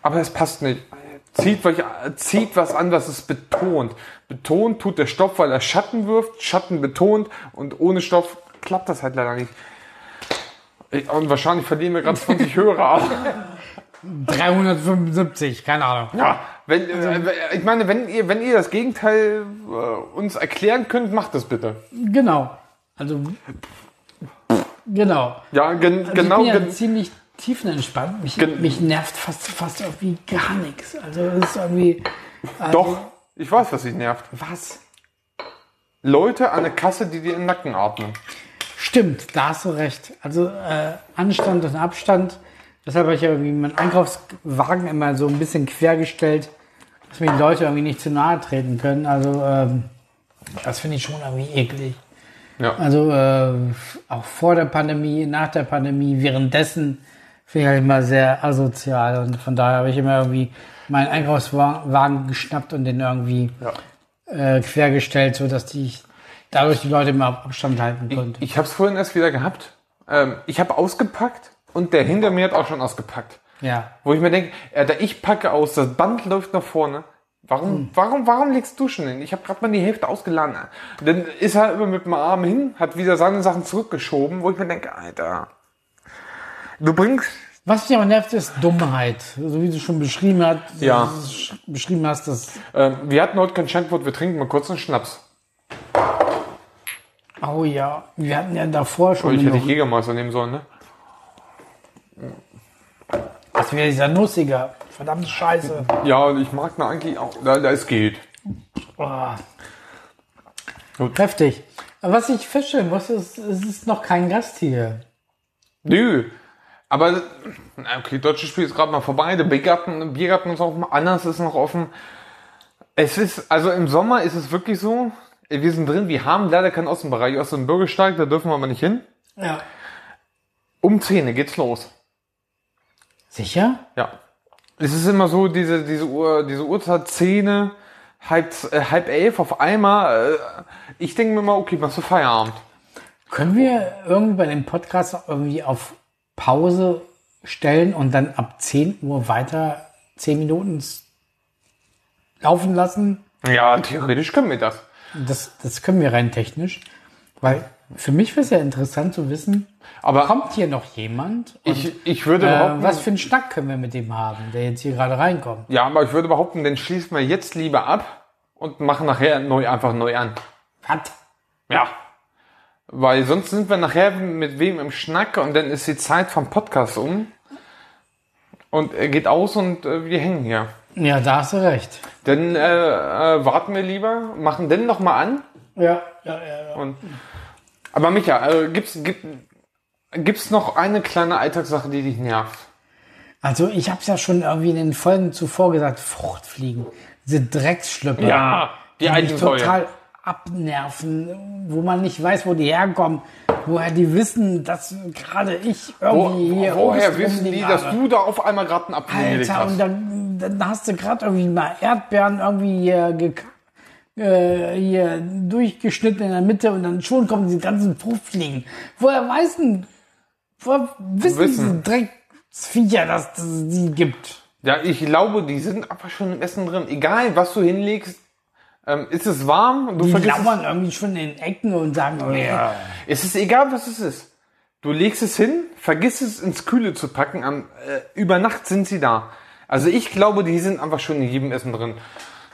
A: Aber es passt nicht. Zieht, euch, zieht was an, was es betont. Betont tut der Stoff, weil er Schatten wirft, Schatten betont und ohne Stoff klappt das halt leider nicht. Ich- Und wahrscheinlich verlieren wir gerade 20 Hörer.
B: 375, keine Ahnung.
A: Ja, wenn, äh, ich meine, wenn ihr, wenn ihr das Gegenteil äh, uns erklären könnt, macht das bitte.
B: Genau. Also, genau.
A: Ja, gen,
B: Also
A: genau.
B: ich bin ja ziemlich tiefenentspannt. Mich, mich nervt fast, fast irgendwie gar nichts. Also es ist irgendwie. Also,
A: doch, ich weiß, was dich nervt.
B: Was?
A: Leute an der Kasse, die dir in den Nacken atmen.
B: Stimmt, da hast du recht. Also äh, Anstand und Abstand. Deshalb habe ich ja irgendwie meinen Einkaufswagen immer so ein bisschen quergestellt, dass mir die Leute irgendwie nicht zu nahe treten können. Also ähm, das finde ich schon irgendwie eklig.
A: Ja.
B: Also äh, auch vor der Pandemie, nach der Pandemie, währenddessen finde ich halt immer sehr asozial und von daher habe ich immer irgendwie meinen Einkaufswagen geschnappt und den irgendwie
A: Ja.
B: äh, quergestellt, so dass die dadurch die Leute immer Abstand halten konnten.
A: Ich habe es vorhin erst wieder gehabt. Ähm, ich habe ausgepackt und der hinter mir hat auch schon ausgepackt.
B: ja.
A: Wo ich mir denke, äh, da ich packe aus, das Band läuft nach vorne. Warum, warum, warum legst du schon hin? Ich habe gerade mal die Hälfte ausgeladen. Dann ist er immer mit dem Arm hin, hat wieder seine Sachen zurückgeschoben, wo ich mir denke, Alter, du bringst,
B: Was mich aber nervt, ist Dummheit. So wie du schon beschrieben, hat,
A: Ja.
B: beschrieben hast, dass,
A: äh, wir hatten heute kein Schankwort, wir trinken mal kurz einen Schnaps.
B: oh ja, wir hatten ja davor schon
A: Oh, ich hätte
B: noch,
A: Jägermeister nehmen sollen, ne?
B: das wäre dieser Nussiger. Verdammte Scheiße.
A: Ja, und ich mag ihn eigentlich auch, da, da es geht.
B: Oh.
A: Gut.
B: Heftig. Aber was ich feststellen muss, ist, es ist noch kein Gast hier.
A: Nö. Aber, okay, deutsches Spiel ist gerade mal vorbei. Der Biergarten, Biergarten ist offen, anders ist noch offen. Es ist, also im Sommer ist es wirklich so, wir sind drin, wir haben leider keinen Außenbereich. Aus dem Bürgersteig, da dürfen wir aber nicht hin.
B: Ja.
A: Um 10 geht's los.
B: Sicher?
A: Ja. Es ist immer so, diese, diese Uhr, diese Uhrzeit, 10, halb, äh, halb elf auf einmal. Äh, ich denke mir mal, okay, machst du Feierabend.
B: Können wir irgendwie bei dem Podcast irgendwie auf Pause stellen und dann ab 10 Uhr weiter 10 Minuten laufen lassen?
A: Ja, theoretisch können wir das.
B: Das, das können wir rein technisch. Weil für mich wäre es ja interessant zu wissen,
A: Aber
B: kommt hier noch jemand? Und,
A: ich, ich würde
B: äh,
A: behaupten,
B: was für einen Schnack können wir mit dem haben, der jetzt hier gerade reinkommt?
A: Ja, aber ich würde behaupten, den schließen wir jetzt lieber ab und machen nachher neu einfach neu an.
B: Hat.
A: Ja. Weil sonst sind wir nachher mit wem im Schnack und dann ist die Zeit vom Podcast um. Und er geht aus und äh, wir hängen hier.
B: Ja, da hast du recht.
A: Dann äh, äh, warten wir lieber, machen den noch mal an.
B: Ja, ja, ja. ja.
A: Und, aber Micha, äh, gibt's, gibt, gibt's noch eine kleine Alltagssache, die dich nervt?
B: Also ich habe es ja schon irgendwie in den Folgen zuvor gesagt, Fruchtfliegen, diese Drecksschlüpper.
A: Ja, die
B: die mich total abnerven, wo man nicht weiß, wo die herkommen, woher die wissen, dass gerade ich
A: Wo,
B: irgendwie hier
A: woher wissen die, dass du da auf einmal gerade einen Apfel
B: Alter, und dann, dann hast du gerade irgendwie mal Erdbeeren irgendwie hier, gek- äh, hier durchgeschnitten in der Mitte und dann schon kommen diese ganzen Fruchtfliegen. Woher weiß denn, woher wissen,
A: Wissen.
B: diese Drecksviecher, dass es die gibt?
A: Ja, ich glaube, die sind einfach schon im Essen drin. Egal, was du hinlegst, ähm, ist es warm? Du
B: Die lauern irgendwie schon in den Ecken und sagen, oh, ja.
A: Es ist egal, was es ist. Du legst es hin, vergiss es ins Kühle zu packen. Am, äh, über Nacht sind sie da. Also ich glaube, die sind einfach schon in jedem Essen drin.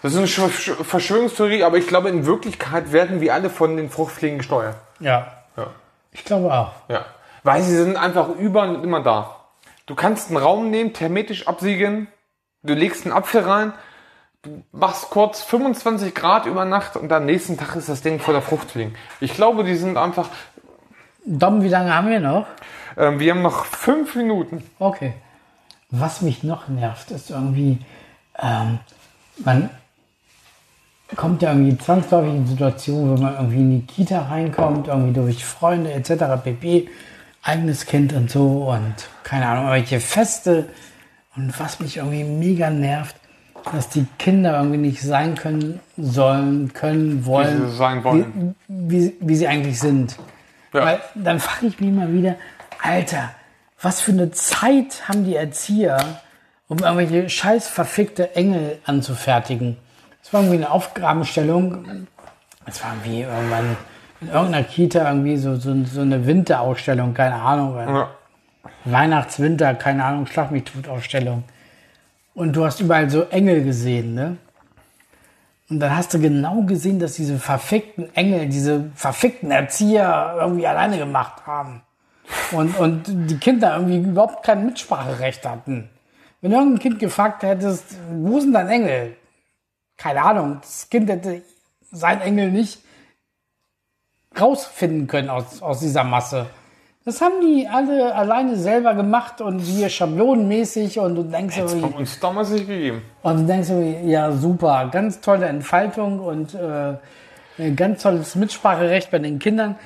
A: Das ist eine Sch Sch Verschwörungstheorie, aber ich glaube, in Wirklichkeit werden wir alle von den Fruchtfliegen gesteuert.
B: ja.
A: Ja.
B: Ich glaube auch.
A: ja. Weil sie sind einfach überall und immer da. Du kannst einen Raum nehmen, hermetisch absiegeln, du legst einen Apfel rein, du machst kurz 25 Grad über Nacht und am nächsten Tag ist das Ding voller Fruchtfliegen. Ich glaube, die sind einfach...
B: Dom, wie lange haben wir noch?
A: Ähm, wir haben noch fünf Minuten.
B: Okay. Was mich noch nervt, ist irgendwie, ähm, man kommt ja irgendwie zwangsläufig in Situationen, wo man irgendwie in die Kita reinkommt, irgendwie durch Freunde etc. pp. Eigenes Kind und so und keine Ahnung, welche Feste. Und was mich irgendwie mega nervt, dass die Kinder irgendwie nicht sein können, sollen, können, wollen,
A: Wie sie sein wollen.
B: Wie, wie, wie sie eigentlich sind.
A: Ja.
B: Weil dann frage ich mich mal wieder, Alter, was für eine Zeit haben die Erzieher, um irgendwelche scheiß verfickte Engel anzufertigen? Das war irgendwie eine Aufgabenstellung. Es war irgendwie irgendwann in irgendeiner Kita irgendwie so, so, so eine Winterausstellung, keine Ahnung.
A: Ja.
B: Weihnachts-, Winter, keine Ahnung, Schlag mich tot Ausstellung. Und du hast überall so Engel gesehen, ne? Und dann hast du genau gesehen, dass diese verfickten Engel, diese verfickten Erzieher irgendwie alleine gemacht haben. Und, und die Kinder irgendwie überhaupt kein Mitspracherecht hatten. Wenn du irgendein Kind gefragt hättest, wo denn dein Engel? Keine Ahnung, das Kind hätte sein Engel nicht rausfinden können aus, aus dieser Masse. Das haben die alle alleine selber gemacht und hier schablonenmäßig und du denkst
A: Das
B: irgendwie,
A: uns damals nicht gegeben.
B: und du denkst irgendwie, ja super, ganz tolle Entfaltung und äh, ein ganz tolles Mitspracherecht bei den Kindern.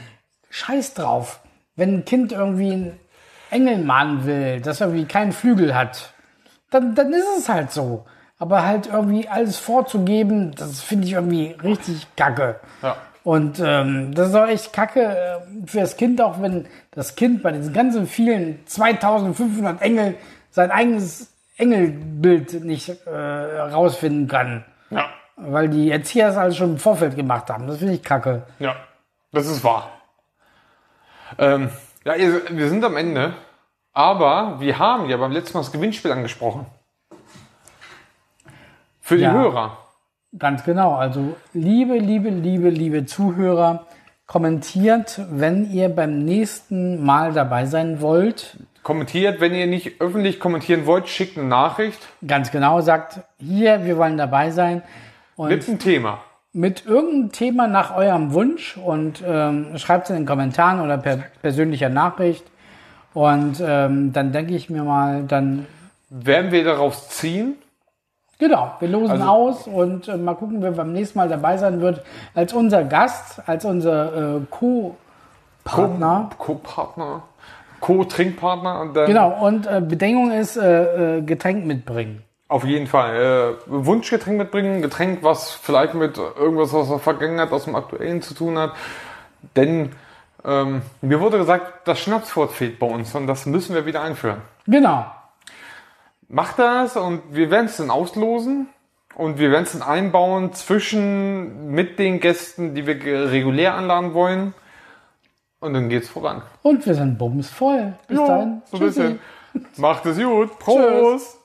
B: Scheiß drauf. Wenn ein Kind irgendwie einen Engel malen will, das irgendwie keinen Flügel hat, dann, dann ist es halt so. Aber halt irgendwie alles vorzugeben, das finde ich irgendwie richtig kacke.
A: Ja.
B: Und ähm, das ist auch echt kacke äh, für das Kind, auch wenn das Kind bei diesen ganzen vielen 2500 Engel sein eigenes Engelbild nicht äh, rausfinden kann.
A: Ja.
B: Weil die Erzieher es also schon im Vorfeld gemacht haben. Das finde ich kacke.
A: Ja. Das ist wahr. Ähm, ja, wir sind am Ende. Aber wir haben ja beim letzten Mal das Gewinnspiel angesprochen. Für die
B: Ja.
A: Hörer.
B: Ganz genau. Also liebe, liebe, liebe, liebe Zuhörer, kommentiert, wenn ihr beim nächsten Mal dabei sein wollt.
A: Kommentiert, wenn ihr nicht öffentlich kommentieren wollt, schickt eine Nachricht
B: Ganz genau, sagt hier, wir wollen dabei sein. Und
A: mit einem Thema.
B: mit irgendeinem Thema nach eurem Wunsch und ähm, schreibt es in den Kommentaren oder per persönlicher Nachricht. Und ähm, dann denke ich mir mal, dann,
A: Werden wir daraus ziehen?
B: Genau, wir losen
A: Also-
B: aus und äh, mal gucken, wer beim nächsten Mal dabei sein wird als unser Gast, als unser äh, Co-Partner.
A: Co-Partner, Co-Trinkpartner.
B: Genau, und äh, Bedingung ist äh, äh, Getränk mitbringen.
A: Auf jeden Fall. Äh, Wunschgetränk mitbringen, Getränk, was vielleicht mit irgendwas aus der Vergangenheit, aus dem Aktuellen zu tun hat. Denn ähm, mir wurde gesagt, das Schnapswort fehlt bei uns und das müssen wir wieder einführen.
B: Genau.
A: Macht das und wir werden es dann auslosen und wir werden es dann einbauen zwischen mit den Gästen, die wir regulär anladen wollen. Und dann geht's voran.
B: Und wir sind bumsvoll. Bis dahin.
A: so ein bisschen. Macht es gut. Prost.